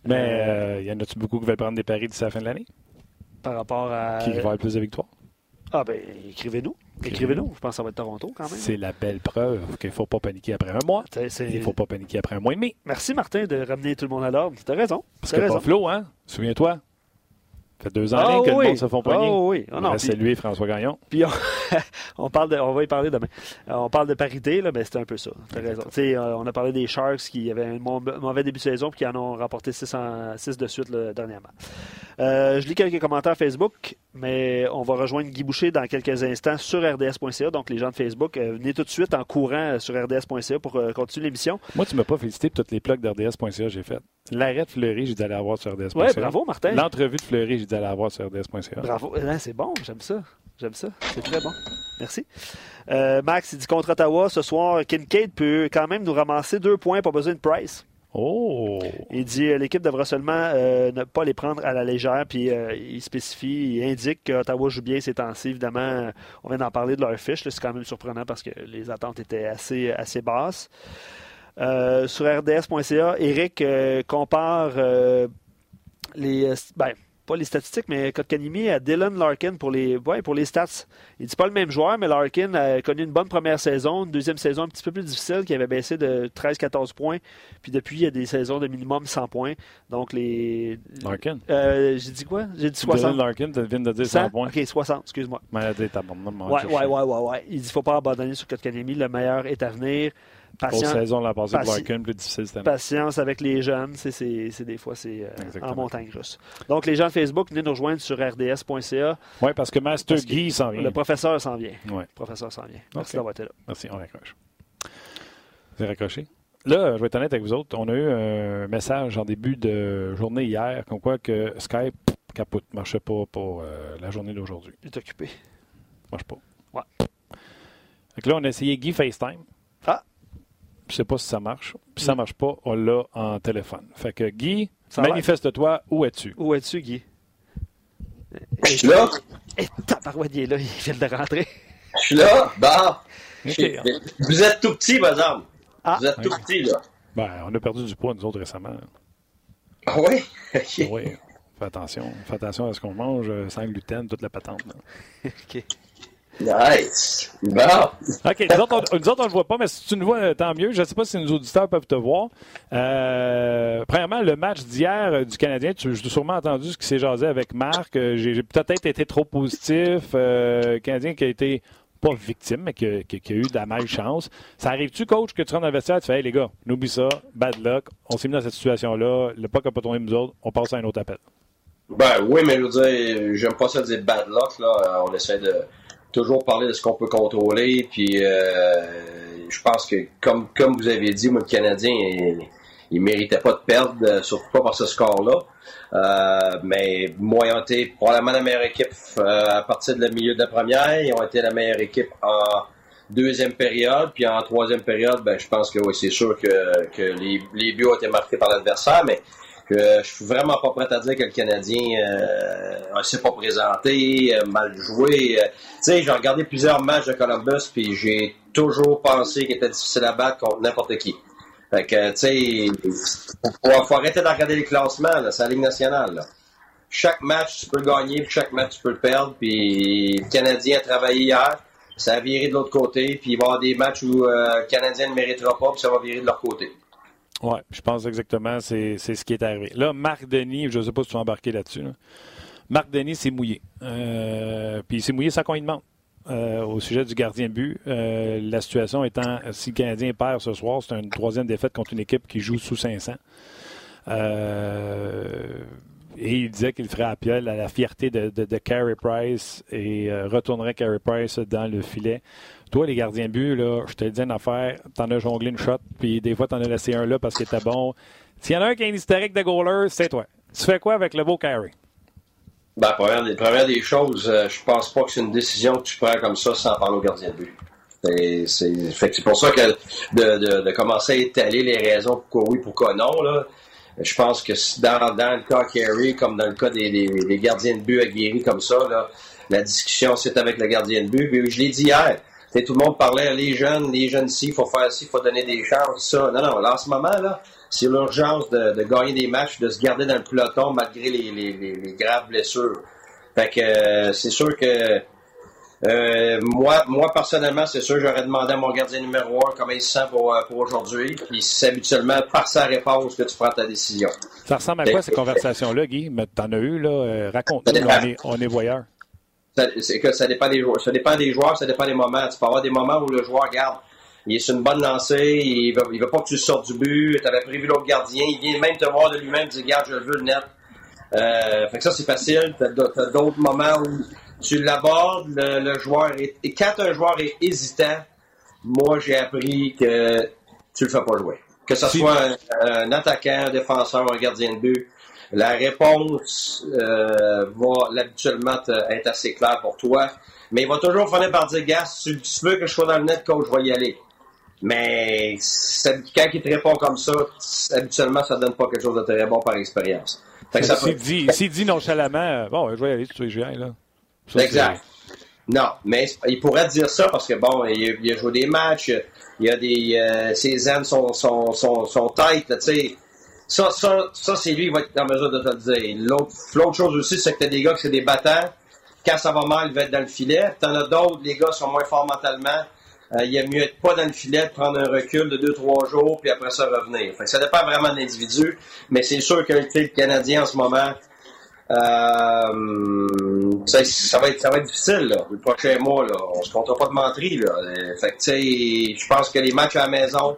Mais il y en a-tu beaucoup qui veulent prendre des paris d'ici la fin de l'année? Par rapport à. Qui va avoir plus de victoires? Ah ben, écrivez-nous. Écrivez-nous. Je pense que ça va être Toronto quand même. C'est la belle preuve qu'il ne faut pas paniquer après un mois. Il ne faut pas paniquer après un mois et demi. Merci Martin de ramener tout le monde à l'ordre. Tu as raison. Parce que raison. hein? Souviens-toi. Ça fait deux ans ah, que le monde se font poigner. Oh, oui. Non, c'est lui, François Gagnon. Puis [laughs] on, parle de, on va y parler demain. Euh, on parle de parité, là, mais c'est un peu ça. Raison. Euh, on a parlé des Sharks qui avaient un mauvais début de saison et qui en ont remporté 6, de suite le, dernièrement. Euh, je lis quelques commentaires Facebook, mais on va rejoindre Guy Boucher dans quelques instants sur rds.ca. Donc, les gens de Facebook, venez tout de suite en courant sur rds.ca pour continuer l'émission. Moi, tu ne m'as pas félicité pour toutes les plugs d'rds.ca que j'ai faites. L'arrêt de Fleury, j'ai dit aller voir sur RDS.ca. Oui, bravo, Martin. L'entrevue de Fleury, j'ai dit aller voir sur RDS.ca. Bravo. Eh, c'est bon, j'aime ça. J'aime ça. C'est très bon. Merci. Euh, Max, il dit contre Ottawa, ce soir, Kincaid peut quand même nous ramasser deux points, pas besoin de Price. Oh! Il dit euh, l'équipe devra seulement euh, ne pas les prendre à la légère, puis il spécifie, il indique qu'Ottawa joue bien ces temps-ci. Évidemment, on vient d'en parler de leur fiche. C'est quand même surprenant parce que les attentes étaient assez, assez basses. Sur rds.ca, Eric compare les. Ben, pas les statistiques, mais Kotkanimi à Dylan Larkin pour les, ouais, pour les stats. Il dit pas le même joueur, mais Larkin a connu une bonne première saison, une deuxième saison un petit peu plus difficile, qui avait baissé de 13-14 points. Puis depuis, il y a des saisons de minimum 100 points. Donc les. Larkin? J'ai dit quoi? J'ai dit 60. Dylan Larkin, tu viens de dire 100, points. Ok, 60, excuse-moi. Ouais, ouais, ouais, ouais, ouais. Il dit faut pas abandonner sur Kotkanimi, le meilleur est à venir. Patience, saison la passée pour plus difficile cette Patience avec les jeunes, c'est des fois c'est euh, en montagne russe. Donc les gens de Facebook, venez nous rejoindre sur rds.ca. Oui, parce que Master Guy s'en vient. Le professeur s'en vient. Le professeur s'en vient. Merci d'avoir été là. Merci, on raccroche. Vous avez raccroché? Là, je vais être honnête avec vous autres. On a eu un message en début de journée hier, comme quoi que Skype capote, ne marchait pas pour euh, la journée d'aujourd'hui. Il est occupé. Marche pas. Ouais. Donc là, on a essayé Guy FaceTime. Ah! Je sais pas si ça marche. Si ça marche pas, on l'a en téléphone. Fait que Guy, manifeste-toi. Où es-tu? Où es-tu, Guy? Je suis là. Et tabarouette, il est là. Il vient de rentrer. Je suis là. Bah. Vous êtes tout petit, exemple. Ah. Vous êtes tout petit, là. Ben, on a perdu du poids, nous autres, récemment. Ah oui? [laughs] oui. Fais attention. Fais attention à ce qu'on mange euh, sans gluten, toute la patente. [laughs] OK. Nice! Bon. OK, nous autres, on, ne le voit pas, mais si tu nous vois, euh, tant mieux. Je ne sais pas si nos auditeurs peuvent te voir. Euh, premièrement, le match d'hier euh, du Canadien, tu as sûrement entendu ce qui s'est jasé avec Marc. J'ai peut-être été trop positif. Euh, Canadien qui a été pas victime, mais qui a, eu de la malchance. Ça arrive-tu, coach, que tu rentres dans le vestiaire et tu fais Hey les gars, n'oublie ça, bad luck, on s'est mis dans cette situation-là, le pas n'a pas tourné nous autres, on passe à un autre appel. Ben oui, mais je veux dire, j'aime pas ça dire bad luck, là. On essaie de toujours parler de ce qu'on peut contrôler. Puis euh, je pense que comme comme vous avez dit, moi le Canadien, il, il méritait pas de perdre, euh, surtout pas par ce score-là. Euh, mais ils ont été probablement la meilleure équipe à partir de la milieu de la première. Ils ont été la meilleure équipe en deuxième période. Puis en troisième période, ben, je pense que oui, c'est sûr que, que les, les buts ont été marqués par l'adversaire, mais que je suis vraiment pas prêt à dire que le Canadien euh, ne s'est pas présenté, euh, mal joué. Euh. tu sais, j'ai regardé plusieurs matchs de Columbus, puis j'ai toujours pensé qu'il était difficile à battre contre n'importe qui. Fait que, tu sais, il faut, arrêter de regarder les classements, c'est la Ligue nationale. Chaque match, tu peux gagner, puis chaque match, tu peux le perdre. Puis le Canadien a travaillé hier, ça a viré de l'autre côté, puis il va y avoir des matchs où le Canadien ne méritera pas, puis ça va virer de leur côté. Oui, je pense exactement c'est ce qui est arrivé. Là, Marc Denis, je ne sais pas si tu as embarqué là-dessus. Marc Denis s'est mouillé. Euh, puis il s'est mouillé sans qu'on lui demande. Euh, au sujet du gardien but. Euh, la situation étant, si le Canadien perd ce soir, c'est une troisième défaite contre une équipe qui joue sous 500. Et il disait qu'il ferait appel à la fierté de, de, Carey Price et retournerait Carey Price dans le filet. Toi, les gardiens de but, là, je te dis une affaire, t'en as jonglé une shot, puis des fois, t'en as laissé un là parce qu'il était bon. S'il y en a un qui a une historique de goaler, c'est toi. Tu fais quoi avec le beau carry? Ben, première, première des choses, euh, je pense pas que c'est une décision que tu prends comme ça sans parler au gardien de but. C'est pour ça que de, de, commencer à étaler les raisons pourquoi oui, pourquoi non, là, Je pense que dans, le cas Carey, comme dans le cas des, gardiens de but aguerris comme ça, la discussion c'est avec le gardien de but. je l'ai dit hier. tout le monde parlait, les jeunes, les jeunes ici, il faut faire ci, il faut donner des chances, ça. Non, non, là, en ce moment, là, c'est l'urgence de, gagner des matchs, de se garder dans le peloton malgré les, graves blessures. Fait que euh, c'est sûr que euh, moi, moi, personnellement, c'est sûr, j'aurais demandé à mon gardien numéro un comment il se sent pour, euh, pour aujourd'hui. Puis c'est habituellement par sa réponse que tu prends ta décision. Ça ressemble à quoi ces conversations-là, Guy? T'en as eu, là? Raconte-nous, on est, on est voyeur. C'est que ça dépend des joueurs. Ça dépend des joueurs, ça dépend des moments. Tu peux avoir des moments où le joueur garde il est sur une bonne lancée, il veut, il veut pas que tu sortes du but, tu avais prévu l'autre gardien, il vient même te voir de lui-même, dit Garde, je veux le net. Euh, fait que ça, c'est facile. Tu as, d'autres moments où tu l'abordes, le, joueur est. Et quand un joueur est hésitant, moi j'ai appris que tu le fais pas jouer. Que ce soit un, attaquant, un défenseur, un gardien de but, la réponse euh, va habituellement être assez claire pour toi. Mais il va toujours finir par dire, gars, si tu veux que je sois dans le net, coach, je vais y aller. Mais quand il te répond comme ça, habituellement, ça ne donne pas quelque chose de très bon par expérience. S'il dit, dit, nonchalamment, euh, bon, je vais y aller, tu es là. Exact. Non, mais il pourrait dire ça parce que, bon, il, a joué des matchs, il y a des. Euh, ses ailes sont, sont, sont, sont tight, tu sais. Ça, ça, ça c'est lui qui va être en mesure de te le dire. L'autre chose aussi, c'est que tu as des gars qui sont des battants. Quand ça va mal, il va être dans le filet. T'en as d'autres, les gars sont moins forts mentalement. Euh, il est mieux être pas dans le filet, de prendre un recul de 2-3 jours, puis après ça revenir. Fait ça dépend vraiment de l'individu, mais c'est sûr que le Canadien en ce moment, euh, ça, va être, difficile, le prochain mois. Là. On se comptera pas de menterie. Là. Euh, je pense que les matchs à la maison,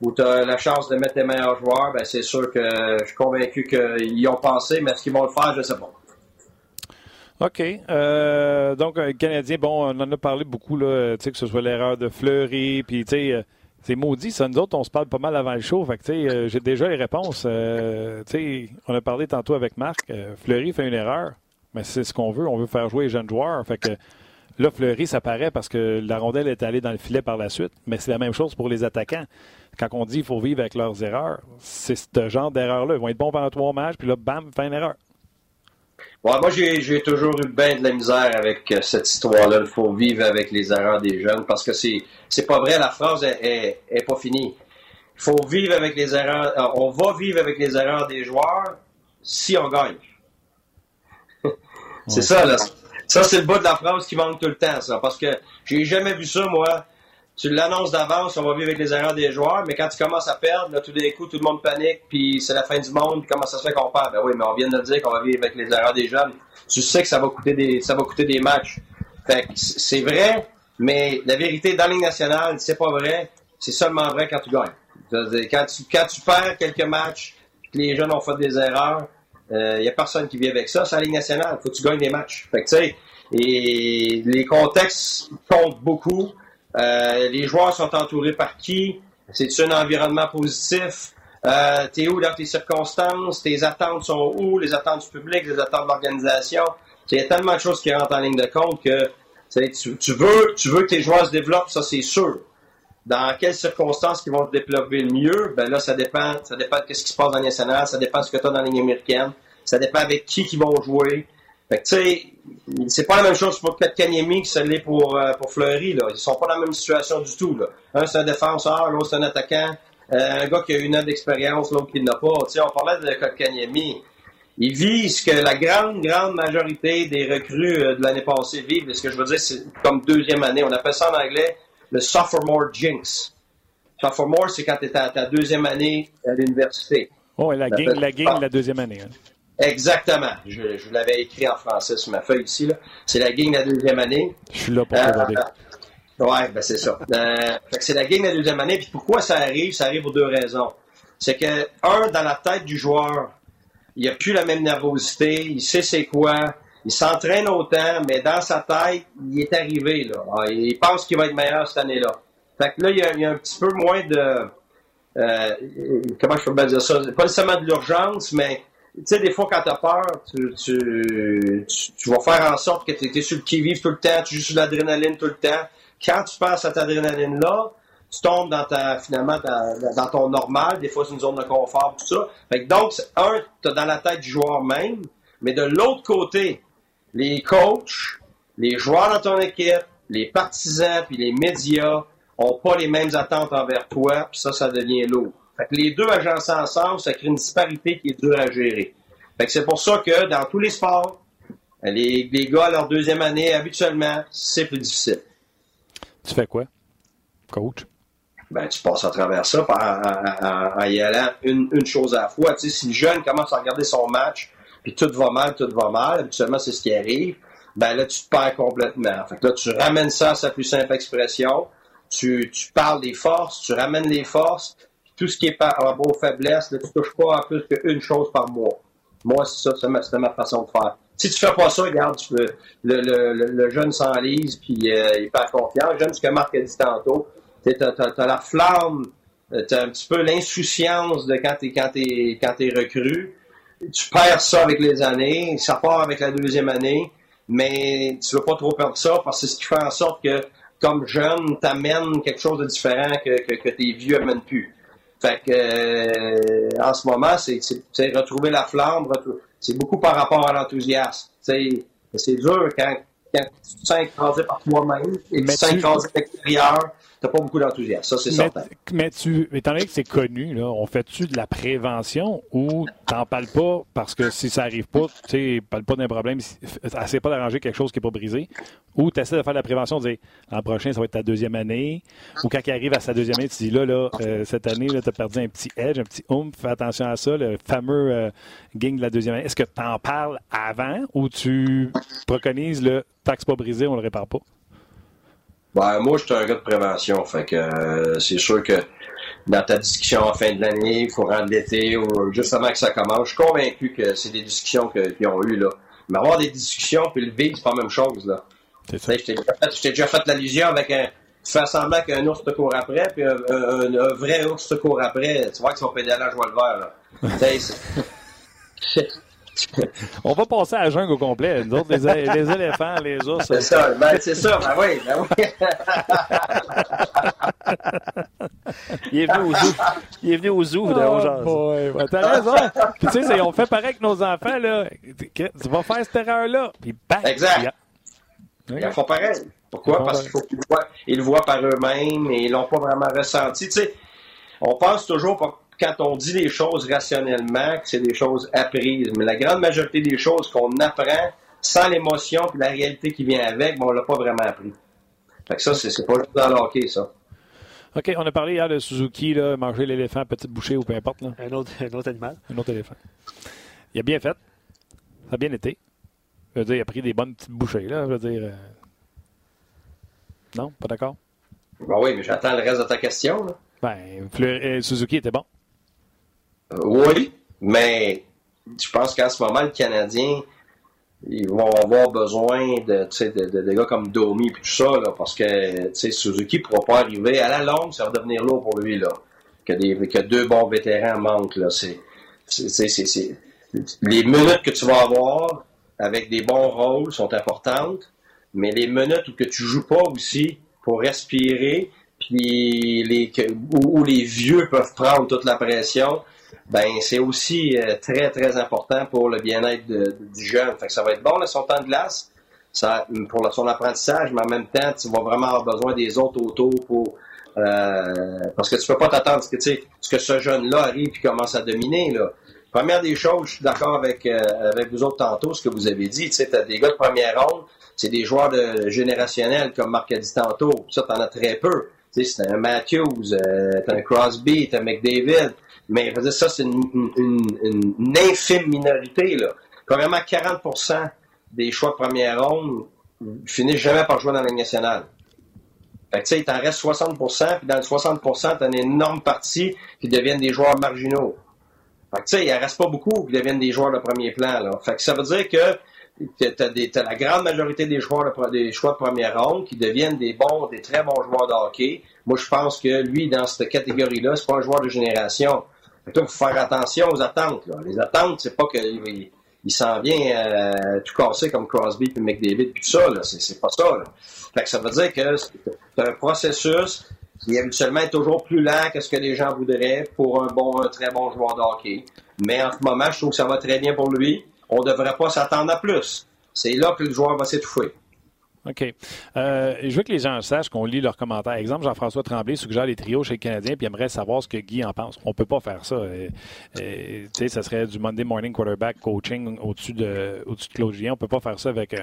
où tu as la chance de mettre tes meilleurs joueurs, ben, c'est sûr que je suis convaincu qu'ils y ont pensé, mais est-ce qu'ils vont le faire, je ne sais pas. OK. Euh, donc, Canadien, bon, on en a parlé beaucoup, que ce soit l'erreur de Fleury, puis tu sais, euh, c'est maudit, ça. Nous autres, on se parle pas mal avant le show. J'ai déjà les réponses. On a parlé tantôt avec Marc. Fleury fait une erreur, mais c'est ce qu'on veut. On veut faire jouer les jeunes joueurs. Fait là, Fleury, ça paraît parce que la rondelle est allée dans le filet par la suite. Mais c'est la même chose pour les attaquants. Quand on dit qu'il faut vivre avec leurs erreurs, c'est ce genre d'erreur-là. Ils vont être bons pendant trois matchs, puis là, bam, fait une erreur moi, j'ai toujours eu bien de la misère avec euh, cette histoire-là. Il faut vivre avec les erreurs des jeunes parce que c'est pas vrai. La phrase est, est, pas finie. Il faut vivre avec les erreurs. Euh, on va vivre avec les erreurs des joueurs si on gagne. C'est ça, là. Ça, c'est le bout de la phrase qui manque tout le temps, ça. Parce que j'ai jamais vu ça, moi tu l'annonces d'avance, on va vivre avec les erreurs des joueurs, mais quand tu commences à perdre, là, tout d'un coup, tout le monde panique, puis c'est la fin du monde, puis comment ça se fait qu'on perd? Ben oui, mais on vient de dire qu'on va vivre avec les erreurs des jeunes. Tu sais que ça va coûter des, ça va coûter des matchs. Fait que c'est vrai, mais la vérité, dans la Ligue nationale, c'est pas vrai. C'est seulement vrai quand tu gagnes. Quand tu, quand tu perds quelques matchs, que les jeunes ont fait des erreurs, il euh, n'y a personne qui vit avec ça. C'est la Ligue nationale. Faut que tu gagnes des matchs. Fait que, tu et les contextes comptent beaucoup. Euh, les joueurs sont entourés par qui? C'est-tu un environnement positif? Euh, T'es où dans tes circonstances? Tes attentes sont où? Les attentes du public, les attentes de l'organisation? Il y a tellement de choses qui rentrent en ligne de compte que tu, veux, tu veux que tes joueurs se développent, ça c'est sûr. Dans quelles circonstances ils vont se développer le mieux? Ben là, ça dépend. Ça dépend de ce qui se passe dans la ça dépend de ce que tu as dans ligne américaine, ça dépend avec qui ils vont jouer. Fait que, tu sais, c'est pas la même chose pour Kanyemi que l'est pour, euh, pour Fleury. Là. Ils sont pas dans la même situation du tout. Là. Un, c'est un défenseur, l'autre, c'est un attaquant. Euh, un gars qui a une an d'expérience, l'autre qui n'a pas. Tu on parlait de Kanyemi. Ils vivent ce que la grande, grande majorité des recrues euh, de l'année passée vivent. ce que je veux dire, c'est comme deuxième année. On appelle ça en anglais le sophomore jinx. Sophomore, c'est quand tu es à ta deuxième année à l'université. Oh, la gang, la gang, la deuxième année. Hein. Exactement. Je, je l'avais écrit en français sur ma feuille ici. C'est la game de la deuxième année. Je suis là pour regarder. Euh, ouais, ben c'est ça. Euh, c'est la game de la deuxième année. Puis pourquoi ça arrive? Ça arrive pour deux raisons. C'est que, un, dans la tête du joueur, il n'y a plus la même nervosité, il sait c'est quoi, il s'entraîne autant, mais dans sa tête, il est arrivé. Là. Ah, il pense qu'il va être meilleur cette année-là. Fait que là, il y, a, un petit peu moins de... Euh, comment je peux bien dire ça? Pas nécessairement de l'urgence, mais tu sais, des fois, quand tu as peur, tu, tu, tu, vas faire en sorte que tu es sur le qui-vive tout le temps, tu joues sur l'adrénaline tout le temps. Quand tu passes cette adrénaline-là, tu tombes dans ta, finalement, dans, ton normal. Des fois, c'est une zone de confort, tout ça. Donc, un, tu as dans la tête du joueur même, mais de l'autre côté, les coachs, les joueurs dans ton équipe, les partisans, puis les médias ont pas les mêmes attentes envers toi, puis ça, ça devient lourd. Fait que les deux agences ensemble, ça crée une disparité qui est dure à gérer. Fait que c'est pour ça que dans tous les sports, les, les gars à leur deuxième année, habituellement, c'est plus difficile. Tu fais quoi, coach? Ben, tu passes à travers ça en, y allant une, une, chose à la fois. Tu sais, si le jeune commence à regarder son match, puis tout va mal, tout va mal, habituellement, c'est ce qui arrive, ben là, tu te perds complètement. Fait que là, tu ramènes ça à sa plus simple expression, tu, tu parles des forces, tu ramènes les forces, puis tout ce qui est par rapport aux faiblesses, là, tu touches pas en plus qu'une chose par mois. Moi, c'est ça, c'est ma, ma, façon de faire. Si tu fais pas ça, regarde, le, le, le, jeune s'enlise, puis euh, il perd confiance. J'aime ce que Marc a dit tantôt. Tu as, la flamme, euh, tu as un petit peu l'insouciance de quand tu es, quand es, quand es recru. Tu perds ça avec les années, ça part avec la deuxième année, mais tu veux pas trop perdre ça parce que c'est ce qui fait en sorte que, comme jeune, tu amènes quelque chose de différent que, que, que tes vieux amènent plus. Fait que euh, en ce moment, c'est retrouver la flamme, c'est beaucoup par rapport à l'enthousiasme. C'est dur quand, quand tu te sens écrasé par toi-même et tu te sens écrasé à l'extérieur t'as pas beaucoup d'enthousiasme. Ça, c'est certain. Mais tu, étant donné que c'est connu, là, on fait-tu de la prévention ou t'en parles pas parce que si ça arrive pas, tu sais, parle pas d'un problème, essaie pas d'arranger quelque chose qui est pas brisé, ou tu essaies de faire de la prévention, de dire l'an prochain, ça va être ta deuxième année, ou quand il arrive à sa deuxième année, tu dis là, là, euh, cette année, tu as perdu un petit edge, un petit oomph, fais attention à ça, le fameux euh, gang de la deuxième année. Est-ce que tu en parles avant ou tu préconises le taxe pas brisé, on le répare pas? Ben, moi, je suis un gars de prévention. Fait que euh, c'est sûr que dans ta discussion en fin de l'année, courant de l'été ou justement que ça commence, je suis convaincu que c'est des discussions qu'ils ont eues là. Mais avoir des discussions puis le vivre, c'est pas la même chose là. Je t'ai déjà, déjà fait l'allusion avec un. Tu fais semblant qu'un ours te court après, puis un, vrai ours te court après, tu vois que son pédalage voit le vert là. [laughs] On va passer à la jungle au complet. Nous autres, les, les éléphants, les ours. C'est ça, ben, c'est ça, ben oui, ben oui. [laughs] Il est venu au zoo. Il est venu au zoo, oh, T'as raison. Puis tu sais, on fait pareil avec nos enfants, là. Tu vas faire cette erreur-là. Puis bang! Exact. Ils font pareil. Pourquoi? Parce qu'il faut qu'ils voient, ils le voient par eux-mêmes et ils l'ont pas vraiment ressenti. Tu sais, on pense toujours quand on dit les choses rationnellement, que c'est des choses apprises. Mais la grande majorité des choses qu'on apprend sans l'émotion et la réalité qui vient avec, bon, on l'a pas vraiment appris. Fait que ça, c'est pas juste dans le hockey, ça. OK, on a parlé hier de Suzuki, là, manger l'éléphant, petite bouchée ou peu importe. Là. Un, autre, un autre animal. Un autre éléphant. Il a bien fait. Ça a bien été. Je veux dire, il a pris des bonnes petites bouchées, là. Je veux dire. Euh, non, pas d'accord? Ben oui, mais j'attends le reste de ta question. Là. Ben, euh, Suzuki était bon. Euh, oui, mais je pense qu'en ce moment, le Canadien, ils vont avoir besoin de, de, de, gars comme Domi et tout ça, là, parce que Suzuki ne pourra pas arriver. À la longue, ça va devenir lourd pour lui. Là, que, des, que deux bons vétérans manquent. Là, c'est, c'est, les minutes que tu vas avoir avec des bons rôles sont importantes, mais les minutes où que tu joues pas aussi pour respirer, puis les, où les vieux peuvent prendre toute la pression, ben c'est aussi euh, très, très important pour le bien-être du jeune. Fait que ça va être bon, là, son temps de glace, ça, pour son apprentissage, mais en même temps, tu vas vraiment avoir besoin des autres autour pour. Euh, parce que tu peux pas t'attendre ce que, que ce jeune-là arrive et commence à dominer. Là. Première des choses, je suis d'accord avec, euh, avec vous autres tantôt, ce que vous avez dit. Tu as des gars de première ronde, c'est des joueurs de générationnels, comme Marc a dit tantôt. Ça, tu en as très peu. C'est un Matthews, euh, t'as un Crosby, t'as un McDavid. Mais je dire, ça, c'est une, infime minorité. Là. Premièrement, 40% des choix de première ronde finissent jamais par jouer dans la Ligue nationale. Fait que, tu sais, il t'en reste 60% puis dans le 60% t'as une énorme partie qui deviennent des joueurs marginaux. Tu sais, il en reste pas beaucoup qui deviennent des joueurs de premier plan. Fait que ça veut dire que t'as, t'as la grande majorité des joueurs de, des choix de première ronde qui deviennent des bons, des très bons joueurs de hockey. Moi, je pense que lui, dans cette catégorie-là, c'est pas un joueur de génération. Il faut faire attention aux attentes. Les attentes, c'est pas qu'il il, s'en vient euh, tout casser comme Crosby puis McDavid puis tout ça. C'est, pas ça. Fait que ça veut dire que c'est un processus qui habituellement est toujours plus lent que ce que les gens voudraient pour un bon, un très bon joueur de hockey. Mais en ce moment, je trouve que ça va très bien pour lui. On ne devrait pas s'attendre à plus. C'est là que le joueur va s'étouffer. OK. Euh, je veux que les gens sachent qu'on lit leurs commentaires. Exemple, Jean-François Tremblay suggère les trios chez les Canadiens puis aimerait savoir ce que Guy en pense. On peut pas faire ça. Euh, euh, tu sais, ça serait du Monday Morning Quarterback coaching au-dessus de, au-dessus de Claude Julien. On peut pas faire ça avec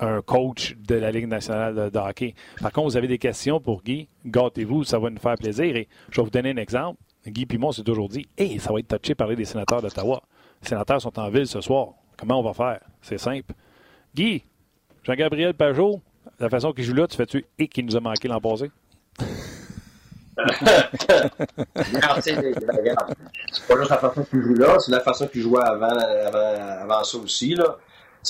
un coach de la Ligue nationale de hockey. Par contre, vous avez des questions pour Guy, gâtez-vous, ça va nous faire plaisir. Et je vais vous donner un exemple. Guy puis moi, on s'est toujours dit, hey, ça va être touché parler des sénateurs d'Ottawa. Les sénateurs sont en ville ce soir. Comment on va faire? C'est simple. Guy, Jean-Gabriel Pajot, la façon qu'il joue là, tu fais-tu et qui nous a manqué l'an passé? c'est pas juste la façon qu'il joue là, c'est la façon qu'il jouait avant, avant, ça aussi.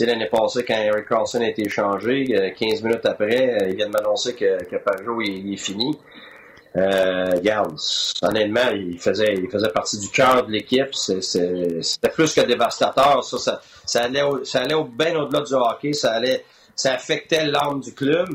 L'année passée, quand Eric Carlson a été échangé, 15 minutes après, il vient de m'annoncer que, que Pajot il, est fini. Euh, regarde, honnêtement, il faisait, il faisait partie du cœur de l'équipe. C'était plus que dévastateur. Ça, ça, allait, ça allait bien au-delà du hockey. Ça allait, ça affectait l'âme du club.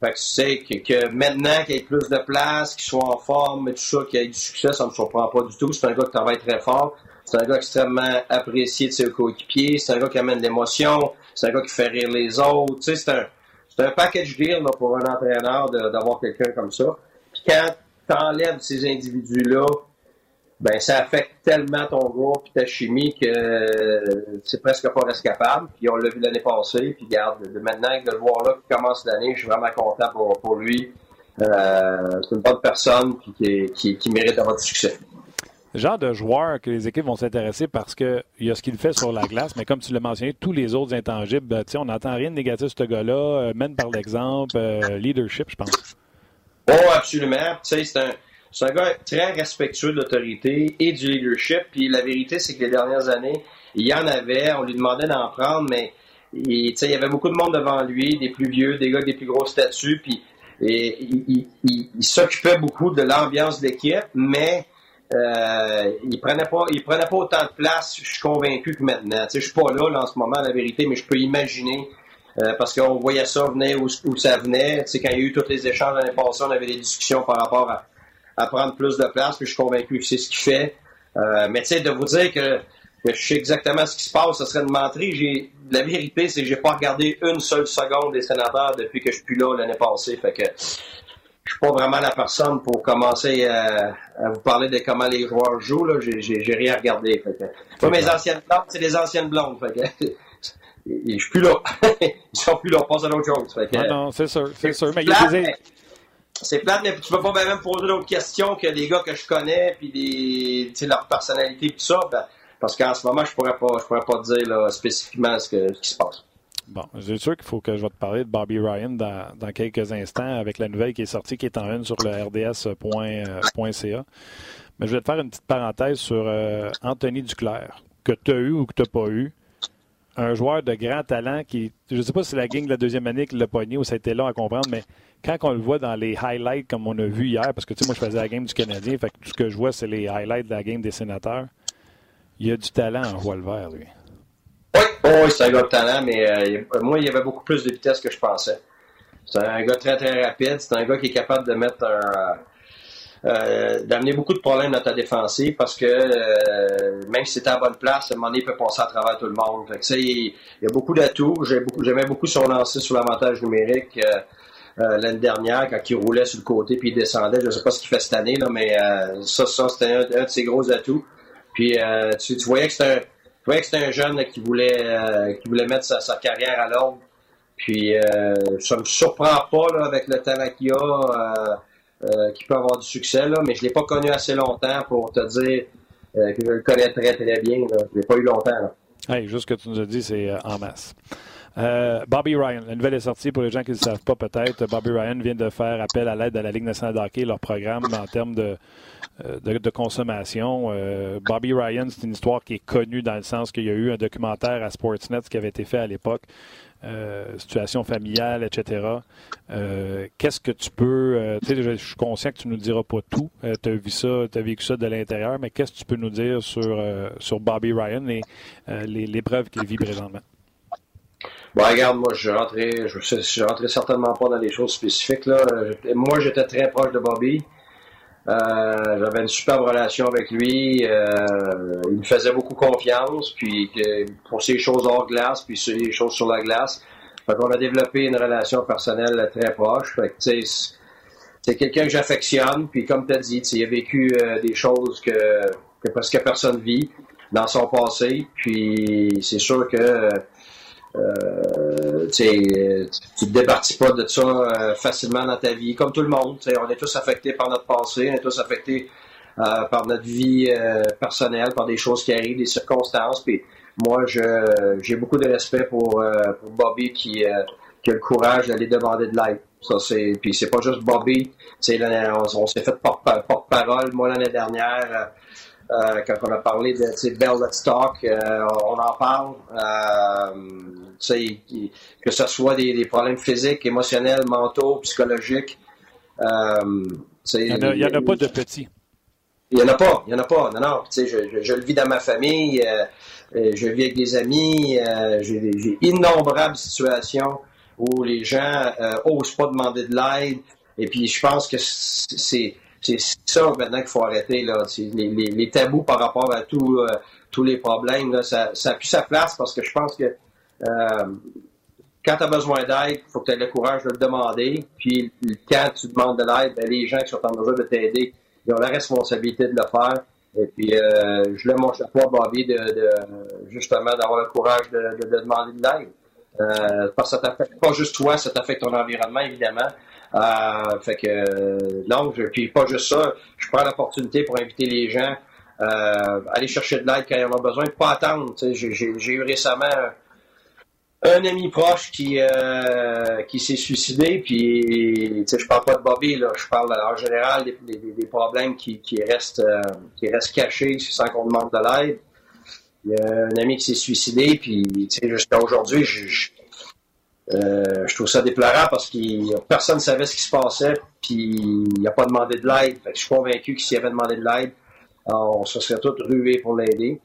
Fait que tu sais que, maintenant qu'il y ait plus de place, qu'il soit en forme et tout ça, qu'il ait du succès, ça ne me surprend pas du tout. C'est un gars qui travaille très fort. C'est un gars extrêmement apprécié de ses coéquipiers. C'est un gars qui amène l'émotion. C'est un gars qui fait rire les autres. Tu sais, c'est un, c'est un package deal là, pour un entraîneur d'avoir quelqu'un comme ça. Puis quand tu enlèves ces individus-là, ben ça affecte tellement ton groupe et ta chimie que euh, c'est presque pas rescapable. Puis on l'a vu l'année passée. Puis regarde, de maintenant de le voir là qui commence l'année, je suis vraiment content pour, pour lui. Euh, c'est une bonne personne qui, qui, qui mérite avoir du succès. Le genre de joueur que les équipes vont s'intéresser parce qu'il y a ce qu'il fait sur la glace, mais comme tu l'as mentionné, tous les autres intangibles, ben, on n'entend rien de négatif sur ce gars-là, euh, mène par l'exemple, leadership, je pense. Oh, absolument. Tu sais, c'est un, c'est un gars très respectueux de l'autorité et du leadership. Puis la vérité, c'est que les dernières années, il y en avait, on lui demandait d'en prendre, mais il, il y avait beaucoup de monde devant lui, des plus vieux, des gars des plus gros statuts, puis et, il, s'occupait beaucoup de l'ambiance de l'équipe, mais euh, il prenait pas il prenait pas autant de place, je suis convaincu que maintenant. Tu sais, je suis pas là, là en ce moment, la vérité, mais je peux imaginer euh, parce qu'on voyait ça venir où, ça venait. Tu sais, quand il y a eu tous les échanges l'année passée, on avait des discussions par rapport à, prendre plus de place, puis je suis convaincu que c'est ce qu'il fait. Euh, mais tu sais, de vous dire que, je sais exactement ce qui se passe, ça serait de mentir. la vérité, c'est que j'ai pas regardé une seule seconde des sénateurs depuis que je suis plus là l'année passée. Fait que je suis pas vraiment la personne pour commencer à, vous parler de comment les joueurs jouent. Là. J'ai, rien regardé. Fait mes anciennes blondes, c'est les anciennes blondes. Fait [laughs] je suis plus là. [laughs] Ils sont plus là, on passe à d'autres choses. ah non, c'est sûr, c'est sûr. Mais C'est plate, mais tu peux pas même poser d'autres questions que des gars que je connais, puis des, leur personnalité, tout ça. Ben, parce qu'en ce moment, je pourrais pas, je pourrais pas te dire spécifiquement ce, que, qui se passe. Bon, c'est sûr qu'il faut que je vais te parler de Bobby Ryan dans, quelques instants avec la nouvelle qui est sortie, qui est en une sur le rds.ca. Mais je vais te faire une petite parenthèse sur euh, Anthony Duclair, que tu as eu ou que tu n'as pas eu un joueur de grand talent qui, je ne sais pas si c'est la gang de la deuxième année qui l'a pogné ou ça a été long à comprendre, mais quand on le voit dans les highlights comme on a vu hier, parce que tu sais, moi je faisais la game du Canadien, fait tout ce que je vois, c'est les highlights de la game des sénateurs. Il a du talent en le vert, lui. Oui, c'est un gars de talent, mais euh, moi, il y avait beaucoup plus de vitesse que je pensais. C'est un gars très, très rapide. C'est un gars qui est capable de mettre un, euh, d'amener beaucoup de problèmes dans ta défensive parce que euh, même si c'était à bonne place, à un moment donné, il peut passer à travers tout le monde. il, y a beaucoup d'atouts. J'aimais beaucoup son lancer sur l'avantage numérique euh, l'année dernière quand il roulait sur le côté puis il descendait. Je ne sais pas ce qu'il fait cette année, là, mais ça, ça c'était un, de ses gros atouts. Puis tu, voyais que c'était un, un jeune qui voulait qui voulait mettre sa, carrière à l'ordre. Puis ça me surprend pas avec le talent qu'il a. Euh, qui peut avoir du succès, là, mais je ne l'ai pas connu assez longtemps pour te dire euh, que je le connais très très bien. Je ne l'ai pas eu longtemps. Hey, juste ce que tu nous as dit, c'est euh, en masse. Bobby Ryan, la nouvelle est sortie pour les gens qui ne le savent pas peut-être. Bobby Ryan vient de faire appel à l'aide de la Ligue nationale de leur programme en termes de, de, consommation. Bobby Ryan, c'est une histoire qui est connue dans le sens qu'il y a eu un documentaire à Sportsnet qui avait été fait à l'époque euh, situation familiale, etc. Euh, qu'est-ce que tu peux. Euh, tu sais, je, suis conscient que tu ne nous diras pas tout. tu as vu ça, as vécu ça de l'intérieur, mais qu'est-ce que tu peux nous dire sur, sur Bobby Ryan et l'épreuve qu'il vit présentement? Bon, regarde, moi, je rentrais, je, rentrais certainement pas dans des choses spécifiques. Là. Moi, j'étais très proche de Bobby. Euh, j'avais une superbe relation avec lui. Euh, il me faisait beaucoup confiance, puis pour ces choses hors glace, puis ces choses sur la glace. Fait a développé une relation personnelle très proche. Fait que, c'est quelqu'un que j'affectionne, puis comme tu as dit, il a vécu euh, des choses que, que presque personne vit dans son passé, puis c'est sûr que euh, tu te départis pas de ça euh, facilement dans ta vie, comme tout le monde. On est tous affectés par notre passé, on est tous affectés euh, par notre vie personnelle, par des choses qui arrivent, des circonstances. Moi, j'ai beaucoup de respect pour, Bobby qui, a le courage d'aller demander de l'aide. C'est, puis c'est pas juste Bobby. On, s'est fait porte-parole. Moi, l'année dernière, euh, quand on a parlé de Bell Let's Talk, euh, on en parle. Euh, que ce soit des, problèmes physiques, émotionnels, mentaux, psychologiques. il n'y en, a pas de petits. Il n'y en a pas, il n'y en a pas. Non, non. Je, je, je, le vis dans ma famille, je vis avec des amis, j'ai innombrables situations où les gens n'osent pas demander de l'aide. Et puis je pense que c'est c'est ça maintenant qu'il faut arrêter. Là. Les, tabous par rapport à euh, tous les problèmes, ça n'a plus sa place parce que je pense que euh, quand tu as besoin d'aide, il faut que tu aies le courage de le demander. Puis quand tu demandes de l'aide, ben, les gens qui sont en mesure de t'aider, ils ont la responsabilité de le faire. Et puis, euh, je lève mon chapeau à Bobby de, justement d'avoir le courage de, de, demander de l'aide. Parce que ça t'affecte pas juste toi, ça t'affecte ton environnement, évidemment. Euh, fait que non, je, puis pas juste ça, je prends l'opportunité pour inviter les gens euh, aller chercher de l'aide quand ils en ont besoin, pas attendre. J'ai eu récemment un ami proche qui euh, qui s'est suicidé, puis je parle pas de Bobby, là, je parle en général des, problèmes qui, restent euh, qui restent cachés sans qu'on demande de l'aide. Il y a un ami qui s'est suicidé, puis jusqu'à aujourd'hui, je, euh, je trouve ça déplorable parce que personne ne savait ce qui se passait, puis il n'a pas demandé de l'aide. Je suis convaincu que s'il avait demandé de l'aide, on se serait tous rués pour l'aider.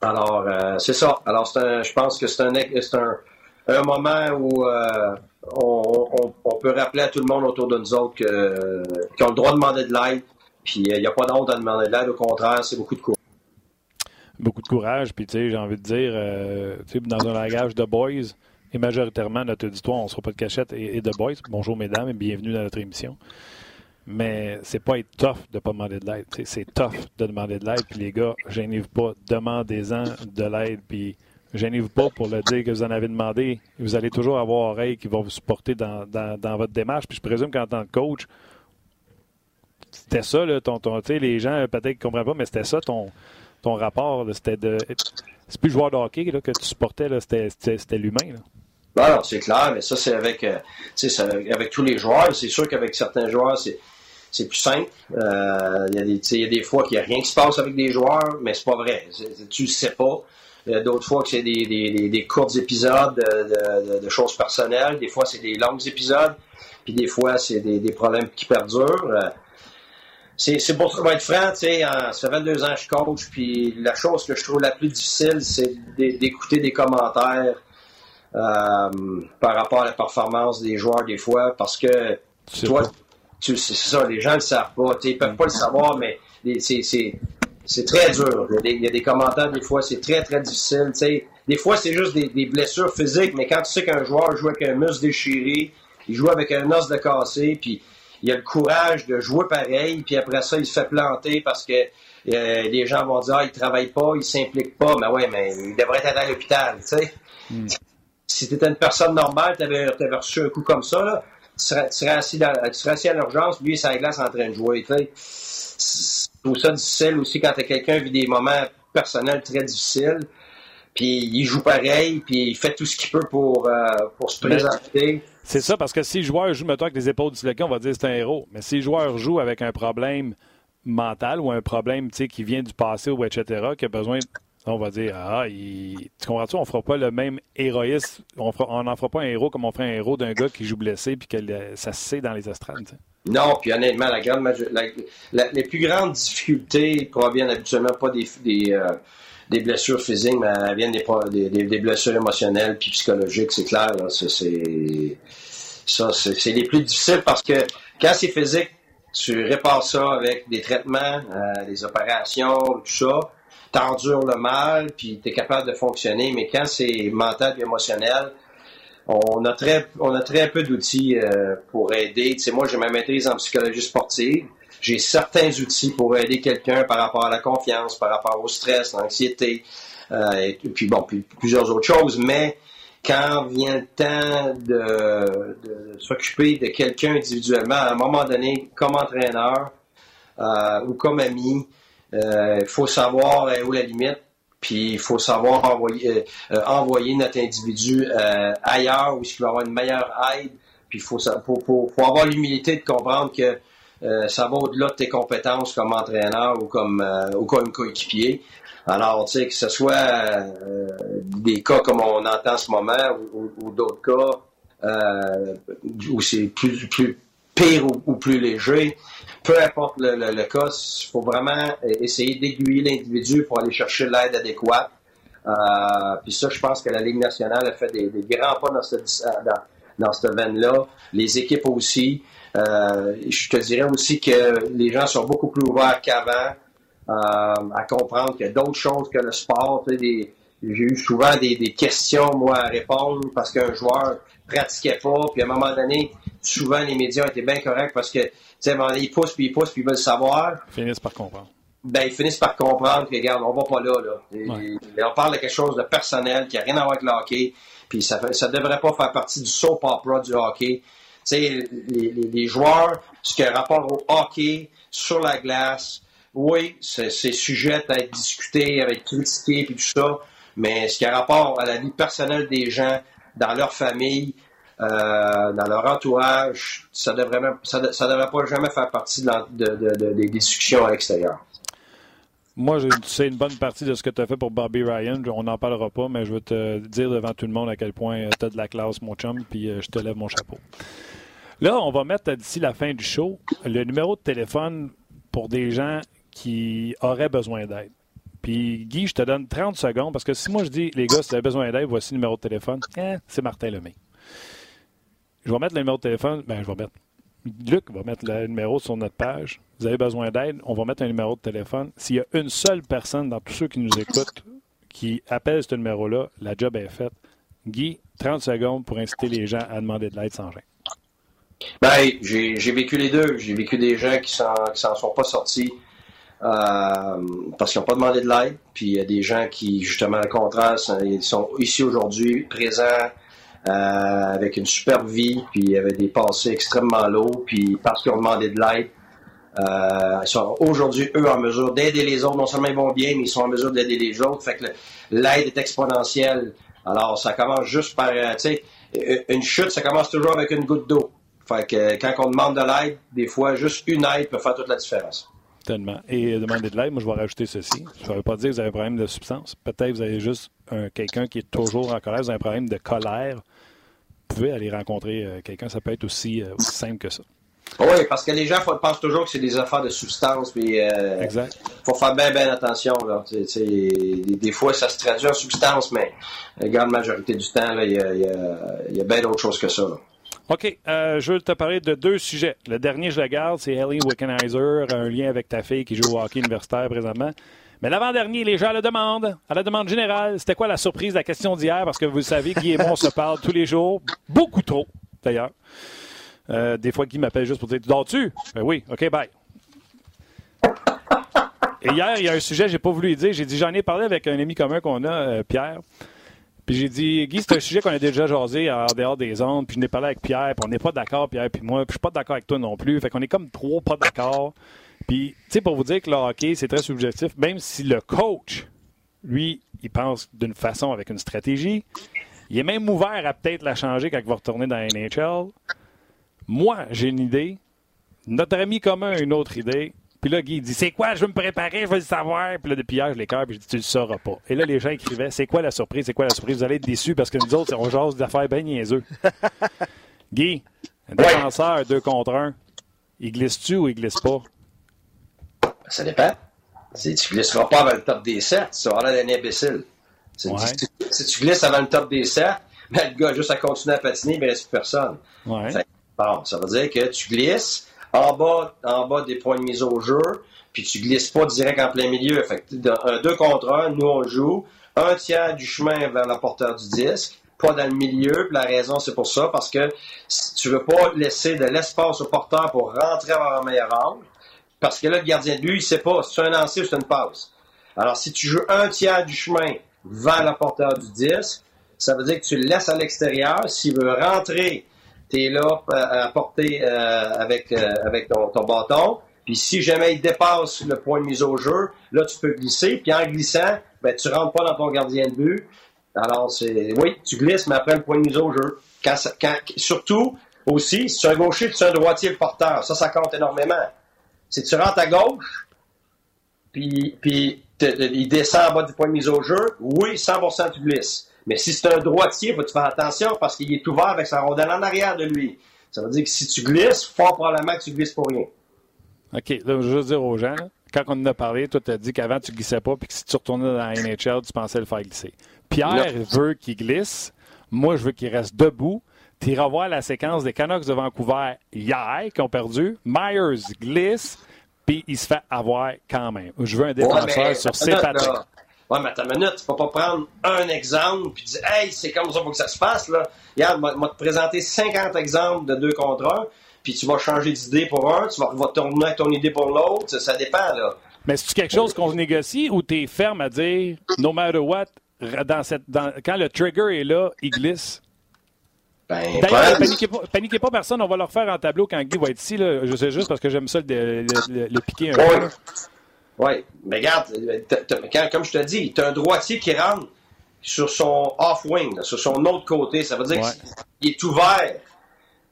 Alors, euh, c'est ça. Alors, je pense que c'est un, moment où euh, on, peut rappeler à tout le monde autour de nous autres qu'ils ont le droit de demander de l'aide. Puis il n'y a pas de honte à demander de l'aide. Au contraire, c'est beaucoup de courage. Beaucoup de courage. Puis, tu sais, j'ai envie de dire, dans un langage de boys, et majoritairement notre auditoire, on ne sera pas de cachette et, de boys. Bonjour mesdames et bienvenue dans notre émission. Mais c'est pas être tough de ne pas demander de l'aide. C'est tough de demander de l'aide. Puis les gars, gênez-vous pas, demandez-en de l'aide. Puis gênez-vous pas pour le dire que vous en avez demandé. Vous allez toujours avoir oreille qui vont vous supporter dans, votre démarche. Puis je présume qu'en tant que coach, c'était ça, là, ton, les gens peut-être ne comprennent pas, mais c'était ça ton, ton rapport. C'était de. C'est plus joueur de hockey que tu supportais, c'était l'humain. Non, c'est clair, mais ça, c'est avec, euh, avec tous les joueurs. C'est sûr qu'avec certains joueurs, c'est plus simple. Euh, il y, a des fois qu'il n'y a rien qui se passe avec des joueurs, mais c'est pas vrai. Tu ne sais pas. D'autres fois que c'est des, des, des, courts épisodes de, choses personnelles. Des fois, c'est des longs épisodes. Puis des fois, c'est des, problèmes qui perdurent. Euh, c'est pour être franc, tu sais, ça fait 22 ans que je coach, puis la chose que je trouve la plus difficile, c'est d'écouter des commentaires par rapport à la performance des joueurs des fois, parce que toi, c'est ça, les gens ne le savent pas, ils peuvent pas le savoir, mais c'est très dur. Il y, a des, commentaires des fois, c'est très très difficile. sais. Des fois, c'est juste des, des, blessures physiques, mais quand tu sais qu'un joueur joue avec un muscle déchiré, il joue avec un os de cassé, puis il a le courage de jouer pareil, puis après ça, il se fait planter parce que euh, les gens vont dire ah, il travaille pas, il s'implique pas. Mais ouais, mais il devrait être à l'hôpital, tu sais. Hmm. Si tu étais une personne normale, tu avais, reçu un coup comme ça, là, tu, serais, assis à l'urgence, lui, il glace en train de jouer. Je trouve ça difficile aussi quand quelqu'un vit des moments personnels très difficiles. Puis il joue pareil, puis il fait tout ce qu'il peut pour, euh, pour se présenter. C'est ça, parce que si le joueur joue, mettons, avec les épaules disloquées, on va dire que c'est un héros. Mais si le joueur joue avec un problème mental ou un problème qui vient du passé ou etc., qui a besoin, on va dire, ah, tu comprends-tu, on fera pas le même héroïsme, on n'en fera pas un héros comme on ferait un héros d'un gars qui joue blessé puis que ça se sait dans les estrades. Non, puis honnêtement, la grande les plus grandes difficultés proviennent habituellement pas des, des, euh, des blessures physiques, mais elles viennent des, des, blessures émotionnelles puis psychologiques, c'est clair. C'est ça, c'est les plus difficiles parce que quand c'est physique, tu répares ça avec des traitements, euh, des opérations, tout ça. T'endures le mal, puis tu es capable de fonctionner. Mais quand c'est mental et émotionnel, on a très, on a très peu d'outils euh, pour aider. Tu moi, j'ai ma maîtrise en psychologie sportive. J'ai certains outils pour aider quelqu'un par rapport à la confiance, par rapport au stress, l'anxiété, euh, et puis bon, puis plusieurs autres choses. Mais quand vient le temps de, s'occuper de quelqu'un individuellement, à un moment donné, comme entraîneur euh, ou comme ami, il faut savoir où la limite, puis il faut savoir envoyer, euh, envoyer notre individu ailleurs où il va avoir une meilleure aide. Puis il faut, faut, faut, avoir l'humilité de comprendre que ça va au-delà de tes compétences comme entraîneur ou comme, ou comme coéquipier. Alors, tu sais, que ce soit euh, des cas comme on entend en ce moment ou, d'autres cas euh, où c'est plus, plus pire ou, plus léger, peu importe le, cas, il faut vraiment essayer d'aiguiller l'individu pour aller chercher l'aide adéquate. Euh, puis ça, je pense que la Ligue nationale a fait des, grands pas dans cette, dans, dans cette veine-là. Les équipes aussi. je te dirais aussi que les gens sont beaucoup plus ouverts qu'avant. Euh, à comprendre qu'il y a d'autres choses que le sport. j'ai eu souvent des, questions, moi, à répondre parce qu'un joueur pratiquait pas, puis à un moment donné, souvent les médias étaient bien corrects parce que, tu sais, ils poussent, puis ils poussent, puis ils veulent savoir. Ils finissent par comprendre. Ben, ils finissent par comprendre que, regarde, on va pas là, là. on parle de quelque chose de personnel qui a rien à voir avec le hockey, puis ça ça devrait pas faire partie du soap opera du hockey. Tu sais, les, les, joueurs, ce qui a rapport au hockey, sur la glace, oui, c'est sujet à être discuté, avec critiqué et tout ça, mais ce qui a rapport à la vie personnelle des gens, dans leur famille, euh, dans leur entourage, ça devrait devrait pas jamais faire partie des discussions à l'extérieur. Moi, sais une bonne partie de ce que tu as fait pour Bobby Ryan. On n'en parlera pas, mais je veux te dire devant tout le monde à quel point tu as de la classe, mon chum, puis euh, je te lève mon chapeau. Là, on va mettre d'ici la fin du show le numéro de téléphone pour des gens qui auraient besoin d'aide. Puis Guy, je te donne 30 secondes parce que si moi je dis, les gars, si vous avez besoin d'aide, voici le numéro de téléphone, eh, c'est Martin Lemay. Je vais mettre le numéro de téléphone, ben je vais mettre. Luc va mettre le numéro sur notre page. Vous avez besoin d'aide, on va mettre un numéro de téléphone. S'il y a une seule personne dans tous ceux qui nous écoutent qui appelle ce numéro-là, la job est faite. Guy, 30 secondes pour inciter les gens à demander de l'aide sans gêne. Ben, j'ai vécu les deux. J'ai vécu des gens qui ne s'en sont pas sortis euh, parce qu'ils n'ont pas demandé de l'aide. Puis il y a des gens qui, justement, au contraire, ils sont ici aujourd'hui, présents, avec une superbe vie, puis il avait des passés extrêmement lourds, puis parce qu'ils ont demandé de l'aide, euh, ils sont aujourd'hui, eux, en mesure d'aider les autres. Non seulement ils vont bien, mais ils sont en mesure d'aider les autres. Fait que l'aide est exponentielle. Alors, ça commence juste par, tu sais, une chute, ça commence toujours avec une goutte d'eau. Fait que quand on demande de l'aide, des fois, juste une aide peut faire toute la différence. Tellement. Et demander de l'aide, moi, je vais rajouter ceci. Ça ne veut pas dire que vous avez un problème de substance. Peut-être que vous avez juste quelqu'un qui est toujours en colère, vous avez un problème de colère. Vous pouvez aller rencontrer euh, quelqu'un, ça peut être aussi, euh, aussi, simple que ça. Oui, parce que les gens pensent toujours que c'est des affaires de substance. Il euh, faut faire bien, bien attention. des, fois, ça se traduit en substance, mais la grande majorité du temps, il y a, y, a, bien d'autres choses que ça. OK. Euh, je veux te parler de deux sujets. Le dernier, je le garde, c'est Ellie Wickenheiser, un lien avec ta fille qui joue au hockey universitaire présentement. Mais l'avant-dernier, les gens à la demande, à la demande générale, c'était quoi la surprise, la question d'hier? Parce que vous savez, Guy et moi, on se parle tous les jours, beaucoup trop, d'ailleurs. Euh, des fois, Guy m'appelle juste pour dire Tu dors-tu? Ben oui, OK, bye. Et hier, il y a un sujet, j'ai pas voulu dire. J'ai dit J'en ai parlé avec un ami commun qu'on a, euh, Pierre. Puis j'ai dit, Guy, c'est un sujet qu'on a déjà jasé en dehors des ondes. Puis je n'ai parlé avec Pierre, puis on n'est pas d'accord, Pierre, puis moi. Puis je suis pas d'accord avec toi non plus. Fait qu'on est comme trop pas d'accord. Puis, tu sais, pour vous dire que le hockey, c'est très subjectif, même si le coach, lui, il pense d'une façon avec une stratégie, il est même ouvert à peut-être la changer quand il va retourner dans la NHL. Moi, j'ai une idée. Notre ami commun a une autre idée. Puis là, Guy dit C'est quoi Je veux me préparer, je veux le savoir. Puis là, depuis hier, je l'écœure, puis je dis Tu le sauras pas. Et là, les gens écrivaient C'est quoi la surprise C'est quoi la surprise? Vous allez être déçus parce que nous autres, on jase d'affaires bien niaiseux. [laughs] Guy, un défenseur, deux contre un, il glisse-tu ou il glisse pas? Ça dépend. Si tu glisseras pas avant le top des 7, tu seras un imbécile. Si, tu, glisses avant le top des 7, [laughs] ben, le gars juste à continuer à patiner, il ne reste plus personne. Ouais. bon, ça veut dire que tu glisses en bas, en bas des points de mise au jeu, puis tu glisses pas direct en plein milieu. Fait que un 2 contre 1, nous on joue un tiers du chemin vers la porteur du disque, pas dans le milieu. Puis la raison, c'est pour ça, parce que tu veux pas laisser de l'espace au porteur pour rentrer vers un meilleur angle. Parce que là, le gardien de but, il sait pas si c'est un lancer ou c'est une passe. Alors, si tu joues un tiers du chemin vers la porteur du disque, ça veut dire que tu le laisses à l'extérieur. S'il veut rentrer, tu es là euh, à porter euh, avec, euh, avec ton, ton, bâton. Puis si jamais il dépasse le point de mise au jeu, là, tu peux glisser. Puis en glissant, ben, tu rentres pas dans ton gardien de but. Alors, c'est oui, tu glisses, mais après le point de mise au jeu. Surtout, aussi, si tu es un gaucher, tu es un droitier le porteur. Ça, ça compte énormément. Si tu rentres à gauche, puis, puis il descend en bas du point de mise au jeu, oui, 100% tu glisses. Mais si c'est un droitier, faut tu fasses attention parce qu'il est ouvert avec sa rondelle en arrière de lui. Ça veut dire que si tu glisses, fort probablement que tu glisses pour rien. OK. Là, je veux juste dire aux gens, quand on en a parlé, toi, tu as dit qu'avant, tu glissais pas, puis que si tu retournais dans la NHL, tu pensais le faire glisser. Pierre veut qu'il glisse. Moi, je veux qu'il reste debout. Tu iras voir la séquence des Canucks de Vancouver hier, qui ont perdu. Myers glisse, puis il se fait avoir quand même. Je veux un défenseur sur ses pattes. Ouais, mais attends une minute, tu peux pas prendre un exemple puis dire Hey, c'est comme ça faut que ça se passe. Là. Regarde, moi, te présenter 50 exemples de deux contre un, puis tu vas changer d'idée pour un, tu vas, vas tourner avec ton idée pour l'autre, ça, dépend. là. Mais c'est quelque chose qu'on négocie ou tu es ferme à dire no matter what, dans cette, dans, quand le trigger est là, il glisse? Ben, D'ailleurs, paniquez pas, paniquez pas personne, on va leur faire en tableau quand Guy va être ici. Là. Je sais juste parce que j'aime ça le, le, piquer un peu. Oui, mais regarde, comme je te dis, tu as un droitier qui rentre sur son off-wing, sur son autre côté. Ça veut dire qu'il est ouvert.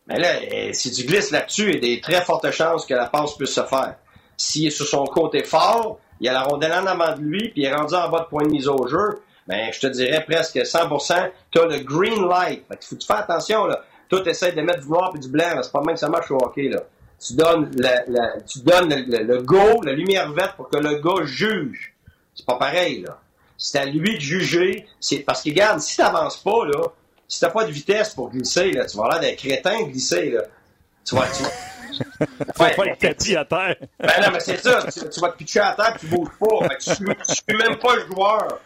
Mais là, eh, si tu glisses là-dessus, il y a des très fortes chances que la passe puisse se faire. S'il est sur son côté fort, il y a la rondelle en avant de lui, puis il est rendu en bas de point de mise au jeu, ben, je te dirais presque 100%, tu as le green light. Il faut que tu fasses attention. Là. Toi, tu essaies de mettre du noir et du blanc. C'est pas même que ça marche au hockey. Là tu donnes, tu donnes le, go, la lumière verte pour que le gars juge. C'est pas pareil, là. C'est à lui de juger. C'est parce que, regarde, si t'avances pas, là, si t'as pas de vitesse pour glisser, là, tu vas l'air d'un crétin glisser, là. Tu vas, tu vas, tu vas être à terre. Ben non, mais c'est ça. Tu, vas te pitcher à terre, tu bouges pas. tu, tu suis même pas le joueur.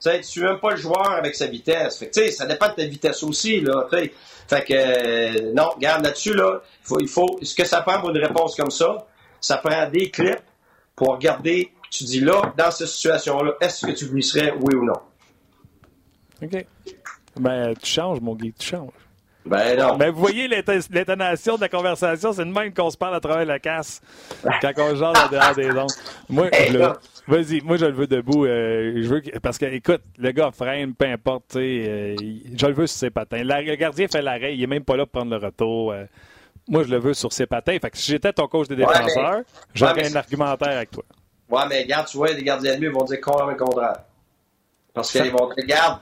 Tu sais, tu même pas le joueur avec sa vitesse. Fait que, ça dépend de ta vitesse aussi, là. Fait que, euh, non, regarde là-dessus, là, faut, il faut, ce que ça prend pour une réponse comme ça, ça prend des clips pour regarder, tu dis là, dans cette situation-là, est-ce que tu glisserais, oui ou non? OK. Ben, tu changes, mon gars, tu changes. Ben non. Mais vous voyez l'intonation de la conversation, c'est le même qu'on se parle à travers la casse quand on genre en dehors des ondes. Moi, vas-y, moi je le veux debout. Euh, je veux parce que écoute, le gars freine, peu importe, euh, je le veux sur ses patins. le gardien fait l'arrêt, il est même pas là pour prendre le retour. Euh. moi, je le veux sur ses patins. Fait que si j'étais ton coach des défenseurs, j'aurais un argumentaire avec toi. Ouais, mais regarde, tu vois, les gardiens de but vont dire complètement le contraire. Parce qu'ils vont dire, regarde,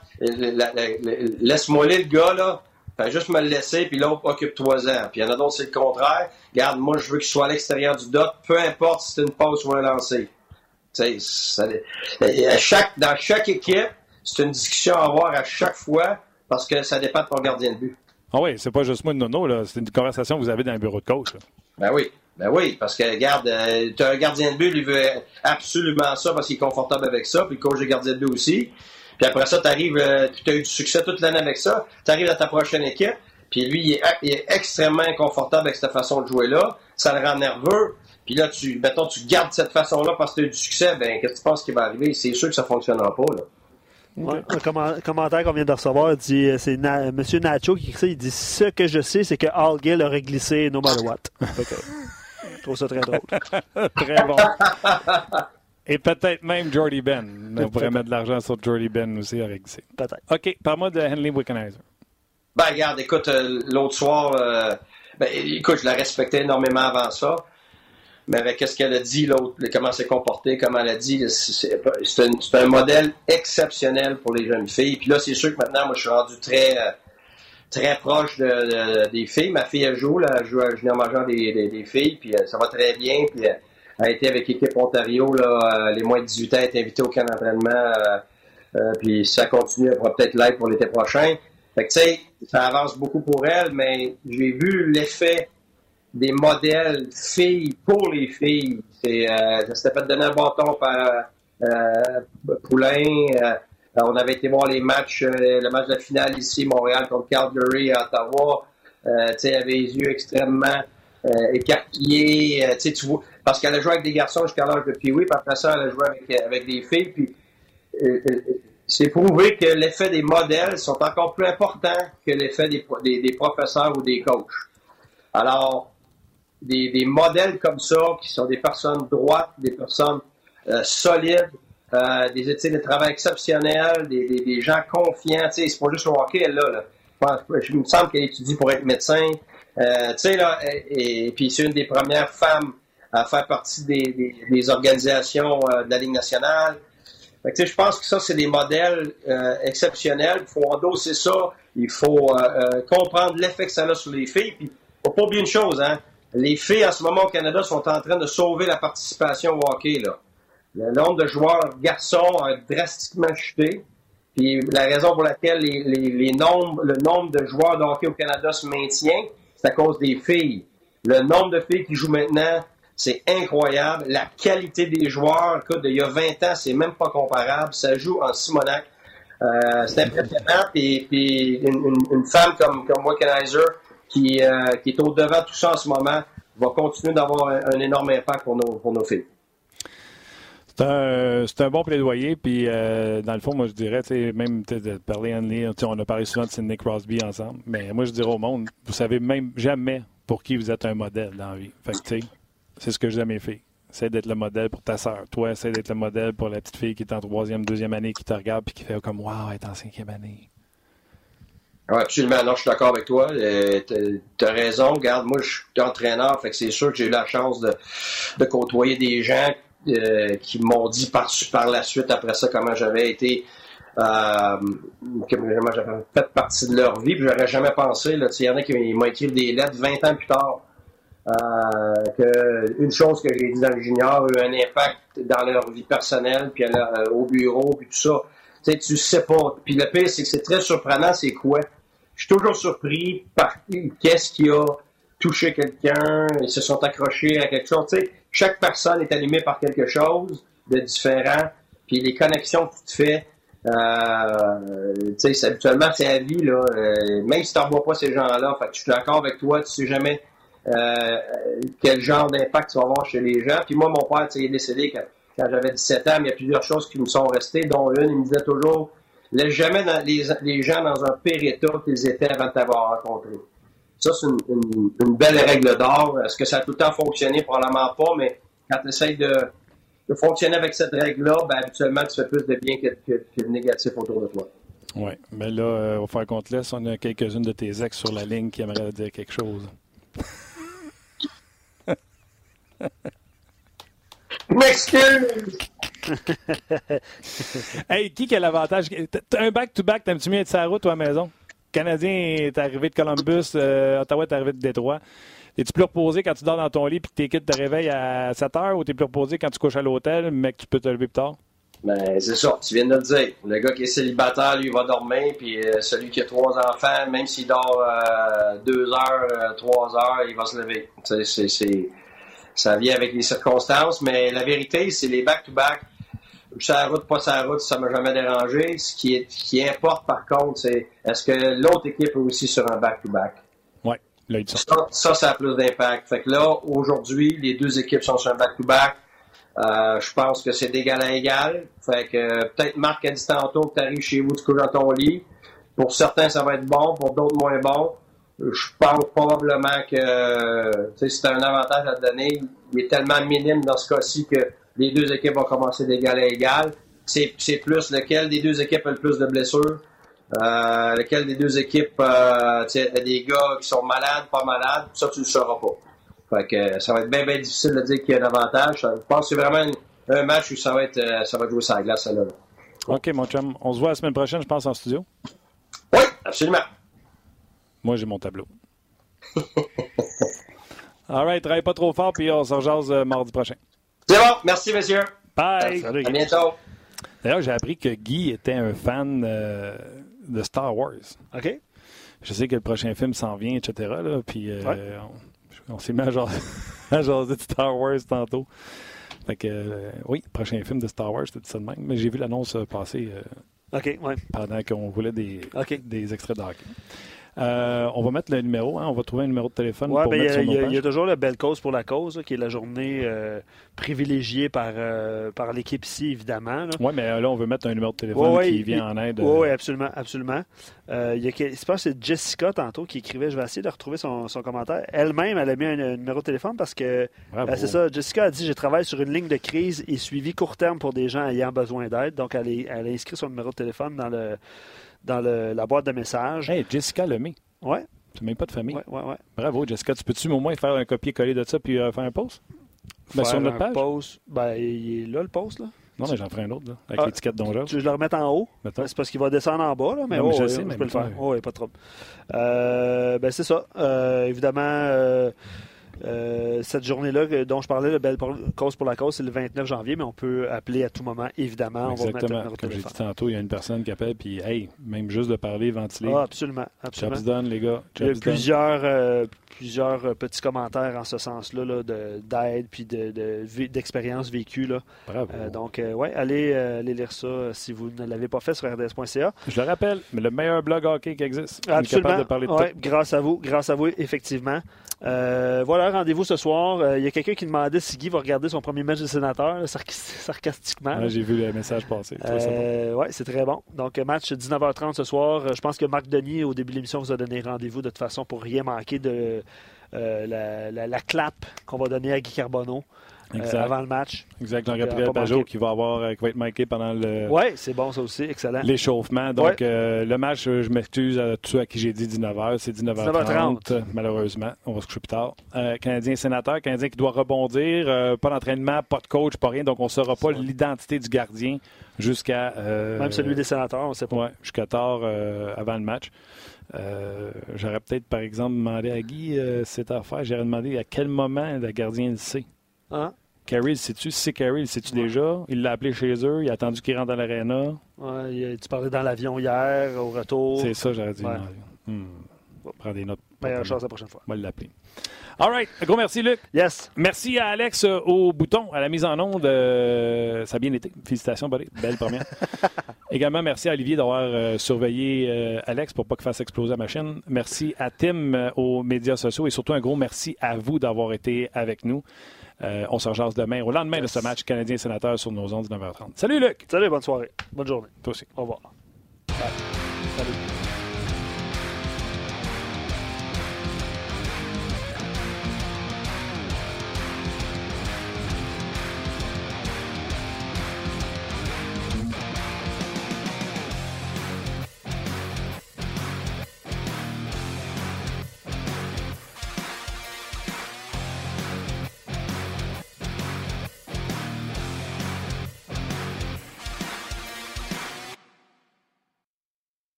laisse-moi le gars, là. Juste me le laisser, puis l'autre, occupe-toi-en. Puis il y en a d'autres, c'est le contraire. Regarde, moi, je veux qu'il soit à l'extérieur du dot, peu importe si c'est une pause ou un lancer. Sais, chaque, dans chaque équipe, c'est une discussion à avoir à chaque fois parce que ça dépend de ton gardien de but. Ah oui, c'est pas juste moi de nono. C'est une conversation que vous avez dans le bureau de coach. Ben oui. Ben oui, parce que regarde, euh, tu as un gardien de but, il veut absolument ça parce qu'il est confortable avec ça, puis le coach de gardien de but aussi. Puis après ça, tu arrives, euh, tu as eu du succès toute l'année avec ça, tu arrives à ta prochaine équipe, puis lui, il est, extrêmement inconfortable avec cette façon de jouer-là, ça le rend nerveux, puis là, tu, mettons, tu gardes cette façon-là parce que tu as eu du succès, ben qu'est-ce que tu penses qui va arriver? C'est sûr que ça ne fonctionnera pas, là. Ouais, un commentaire qu'on vient de recevoir dit euh, c'est M. Nacho qui écrit ça. Il dit Ce que je sais, c'est que Al Gill aurait glissé no matter what. [laughs] je trouve ça très drôle. [laughs] très bon. [laughs] Et peut-être même Jordy Ben. On pourrait mettre de l'argent sur Jordy Ben aussi avec ça. Peut-être. OK, parle-moi de Henley Wickenheiser. Ben, regarde, écoute, euh, l'autre soir, euh, ben, écoute, je la respectais énormément avant ça. Mais avec ce qu'elle a dit, l'autre, comment elle s'est comportée, comment elle a dit, c'est un, un, modèle exceptionnel pour les jeunes filles. Puis là, c'est sûr que maintenant, moi, je suis rendu très, euh, très proche de, des filles. Ma fille, elle joue, là, elle joue à Junior Major des, des, filles, puis ça va très bien. Puis a été avec l'équipe Ontario. Là, euh, les moins de 18 ans été invités au camp d'entraînement. Euh, euh, puis ça continue, elle pourra peut-être l'être pour l'été prochain. Fait que tu sais, ça avance beaucoup pour elle, mais j'ai vu l'effet des modèles filles pour les filles. C'est, euh, s'était fait donner un bâton par euh, Poulain. Euh, on avait été voir les matchs, le match de la finale ici, Montréal contre Calgary à Ottawa. Euh, elle avait les yeux extrêmement écarquillés. tu vois, parce qu'elle a joué avec des garçons jusqu'à l'âge de Pee-Wee, puis après ça, elle a joué avec, avec des filles. Puis, c'est prouvé que l'effet des modèles sont encore plus importants que l'effet des, professeurs ou des coachs. Alors, des, modèles comme ça, qui sont des personnes droites, des personnes euh, solides, euh, des études de travail exceptionnelles, des, gens confiants. Tu sais, c'est pas juste le hockey, là. là. Je, me semble qu'elle étudie pour être médecin. Euh, tu sais, là, et, puis c'est une des premières femmes à faire partie des, organisations euh, de la Ligue nationale je pense que ça, c'est des modèles euh, exceptionnels. Il faut endosser ça. Il faut euh, comprendre l'effet que ça a sur les filles. Puis, faut pas oublier une chose, hein. Les filles, en ce moment, au Canada, sont en train de sauver la participation au hockey, là. Le nombre de joueurs garçons a drastiquement chuté. Puis, la raison pour laquelle le nombre de joueurs de hockey au Canada se maintient, c'est à cause des filles. Le nombre de filles qui jouent maintenant, c'est incroyable. La qualité des joueurs, écoute, il y a 20 ans, c'est même pas comparable. Ça joue en Simonac. Euh, c'est impressionnant. Puis, puis une, femme comme, comme qui, euh, qui est au-devant de tout ça en ce moment, va continuer d'avoir un, énorme impact pour nos, pour nos filles. C'est un, un, bon plaidoyer. Puis, euh, dans le fond, moi, je dirais, même de parler Anne on a parlé souvent de Sidney Crosby ensemble. Mais moi, je dirais au monde, vous savez même jamais pour qui vous êtes un modèle dans la vie. Fait que, c'est ce que à mes filles. Essaye d'être le modèle pour ta sœur. Toi, essaie d'être le modèle pour la petite fille qui est en troisième, deuxième année, qui te regarde et qui fait comme Waouh, elle est en cinquième année. Oui, absolument. Non, je suis d'accord avec toi. Euh, tu as raison. Regarde, moi, je suis entraîneur, fait que c'est sûr que j'ai eu la chance de, côtoyer des gens euh, qui m'ont dit par, la suite, après ça, comment j'avais été euh, comment j'avais fait partie de leur vie, puis j'aurais jamais pensé. Il y en a qui m'ont écrit des lettres 20 ans plus tard. Euh, que une chose que j'ai dit dans le junior a eu un impact dans leur vie personnelle, puis euh, au bureau, puis tout ça. Tu sais, tu sais pas. Puis le pire, c'est que c'est très surprenant, c'est quoi? Je suis toujours surpris par qu'est-ce qui a touché quelqu'un, ils se sont accrochés à quelque chose. Tu sais, chaque personne est animée par quelque chose de différent, puis les connexions que tu te fais, euh, tu sais, habituellement, c'est la vie, là. Euh, même si tu vois pas ces gens-là, fait que je d'accord avec toi, tu sais jamais euh, quel genre d'impact tu vas avoir chez les gens. Puis moi, mon père, il est décédé quand, j'avais 17 ans, mais il y a plusieurs choses qui me sont restées, dont une, il me disait toujours, laisse jamais les, gens dans un pire état qu'ils étaient avant de t'avoir rencontré. Ça, c'est une, belle règle d'or. Est-ce que ça a tout le temps fonctionné? Probablement pas, mais quand tu essaies de, fonctionner avec cette règle-là, ben, habituellement, tu fais plus de bien que, de négatif autour de toi. Oui, mais là, euh, au faire compte laisse, on a quelques-unes de tes ex sur la ligne qui aimeraient dire quelque chose. [laughs] M'excuse! [laughs] hey, qui a l'avantage? Un back-to-back, t'aimes-tu mieux être sur la route ou à la maison? Le Canadien est arrivé de Columbus, euh, Ottawa est arrivé de Détroit. Es-tu plus reposé quand tu dors dans ton lit et que tes kids te réveillent à 7 heures ou t'es plus reposé quand tu couches à l'hôtel mais que tu peux te lever plus tard? Ben, c'est ça, tu viens de le dire. Le gars qui est célibataire, lui, il va dormir, puis euh, celui qui a trois enfants, même s'il dort euh, deux heures, euh, trois heures, il va se lever. C'est, ça vient avec les circonstances, mais la vérité, c'est les back-to-back. Sa route, pas sa route, ça m'a jamais dérangé. Ce qui, est, qui importe, par contre, c'est est-ce que l'autre équipe est aussi sur un back-to-back? Oui, là, ça, ça, ça a plus d'impact. Fait que là, aujourd'hui, les deux équipes sont sur un back-to-back. Euh, je pense que c'est d'égal à égal. Fait que peut-être Marc a dit tantôt que tu arrives chez vous, tu couches dans ton lit. Pour certains, ça va être bon, pour d'autres, moins bon. Je pense probablement que c'est un avantage à donner. Il est tellement minime dans ce cas-ci que les deux équipes vont commencer d'égal à égal. C'est plus lequel des deux équipes a le plus de blessures. Euh, lequel des deux équipes euh, a des gars qui sont malades, pas malades, ça tu ne le sauras pas. Fait que ça va être bien, bien difficile de dire qu'il y a un avantage. Je pense que c'est vraiment un match où ça va être, euh, ça va jouer sur la glace, là. OK, mon chum. On se voit la semaine prochaine, je pense, en studio. Oui, absolument. Moi, j'ai mon tableau. [laughs] All right, travaille pas trop fort, puis on se rejase euh, mardi prochain. C'est bon. Merci, monsieur. Bye. à bientôt. D'ailleurs, j'ai appris que Guy était un fan euh, de Star Wars. OK. Je sais que le prochain film s'en vient, etc. Là, puis On s'est mis [laughs] à jaser, de Star Wars tantôt. Fait que, euh, oui, prochain film de Star Wars, c'était ça de même. Mais j'ai vu l'annonce passer pendant qu'on voulait des, des extraits d'hockey. Euh, on va mettre le numéro, hein, on va trouver un numéro de téléphone pour ben, mettre Il y, a toujours la belle cause pour la cause, qui est la journée euh, privilégiée par, euh, par l'équipe ici, évidemment. Oui, mais là, on veut mettre un numéro de téléphone qui vient en aide. Oui, absolument. absolument. il y a, je pense que c'est Jessica, tantôt, qui écrivait, je vais essayer de retrouver son, commentaire. Elle-même, elle a mis un, numéro de téléphone parce que, c'est ça, Jessica a dit, je travaille sur une ligne de crise et suivi court terme pour des gens ayant besoin d'aide. Donc, elle, elle a inscrit son numéro de téléphone dans le dans la boîte de messages. Hey, Jessica Lemay. Ouais. Tu n'as même pas de famille. Ouais, ouais, ouais. Bravo, Jessica. Tu peux-tu au moins faire un copier-coller de ça puis euh, faire un post? Ben, sur notre page? Post, ben, il est là, le post. Là. Non, mais j'en ferai un autre, là, avec ah, l'étiquette dont Tu veux le remettre en haut? C'est parce qu'il va descendre en bas, là, mais, oh, je, sais, je peux le faire. Oh, oui, pas trop. Euh, ben, c'est ça. Euh, évidemment, euh, euh, cette journée-là dont je parlais, le Belle Cause pour la cause, c'est le 29 janvier, mais on peut appeler à tout moment, évidemment. Exactement. On va Comme j'ai dit tantôt, il y a une personne qui appelle, puis hey, même juste de parler, ventiler. Ah, absolument. absolument. Done, les gars. il y a plusieurs, euh, plusieurs petits commentaires en ce sens-là, d'aide, puis d'expérience de, vécue. Là. Bravo. Euh, donc, ouais, allez, allez, lire ça si vous ne l'avez pas fait sur rds.ca. Je le rappelle, mais le meilleur blog hockey qui existe. Absolument. de parler de ouais, grâce à vous, grâce à vous, effectivement. Euh, voilà, rendez-vous ce soir. Euh, il y a quelqu'un qui demandait si Guy va regarder son premier match de sénateur, sarcastiquement. J'ai vu le message passer. Euh, oui, c'est très bon. Donc, match 19h30 ce soir. Je pense que Marc Denis, au début de l'émission, vous a donné rendez-vous de toute façon pour rien manquer de la, la, clap qu'on va donner à Guy Carbonneau. Euh, avant le match. Exact. Jean-Gabriel Pajot qui va, avoir, euh, qui va être marqué pendant le. Oui, c'est bon ça aussi. Excellent. L'échauffement. Donc, euh, le match, je m'excuse à tous à qui j'ai dit 19h. C'est 19h30, malheureusement. On va se coucher plus tard. Canadien sénateur, Canadien qui doit rebondir. pas d'entraînement, pas de coach, pas rien. Donc, on ne saura pas l'identité du gardien jusqu'à. Même celui des sénateurs, on ne sait pas. Oui, jusqu'à tard avant le match. J'aurais peut-être, par exemple, demandé à Guy cette affaire. J'aurais demandé à quel moment le gardien le sait. Hein? Carrie, le sais-tu? Si c'est Carrie, le sais-tu déjà? Il l'a appelé chez eux, il a attendu qu'il rentre dans l'aréna. Ouais, tu parlais dans l'avion hier, au retour. C'est ça, j'aurais dit. Ouais. Hmm. Prends des notes. Meilleure chance la prochaine fois. On va l'appeler. All right. Un gros merci, Luc. Yes. Merci à Alex euh, au bouton, à la mise en onde. Euh, ça a bien été. Félicitations, buddy. Belle première. [laughs] Également, merci à Olivier d'avoir euh, surveillé Alex pour pas qu'il fasse exploser la machine. Merci à Tim aux médias sociaux et surtout un gros merci à vous d'avoir été avec nous. Euh, on se rejoint demain, au lendemain de ce match canadien-sénateur sur nos ondes de 9h30. Salut Luc! Salut, bonne soirée. Bonne journée. Toi aussi. Au revoir. Salut.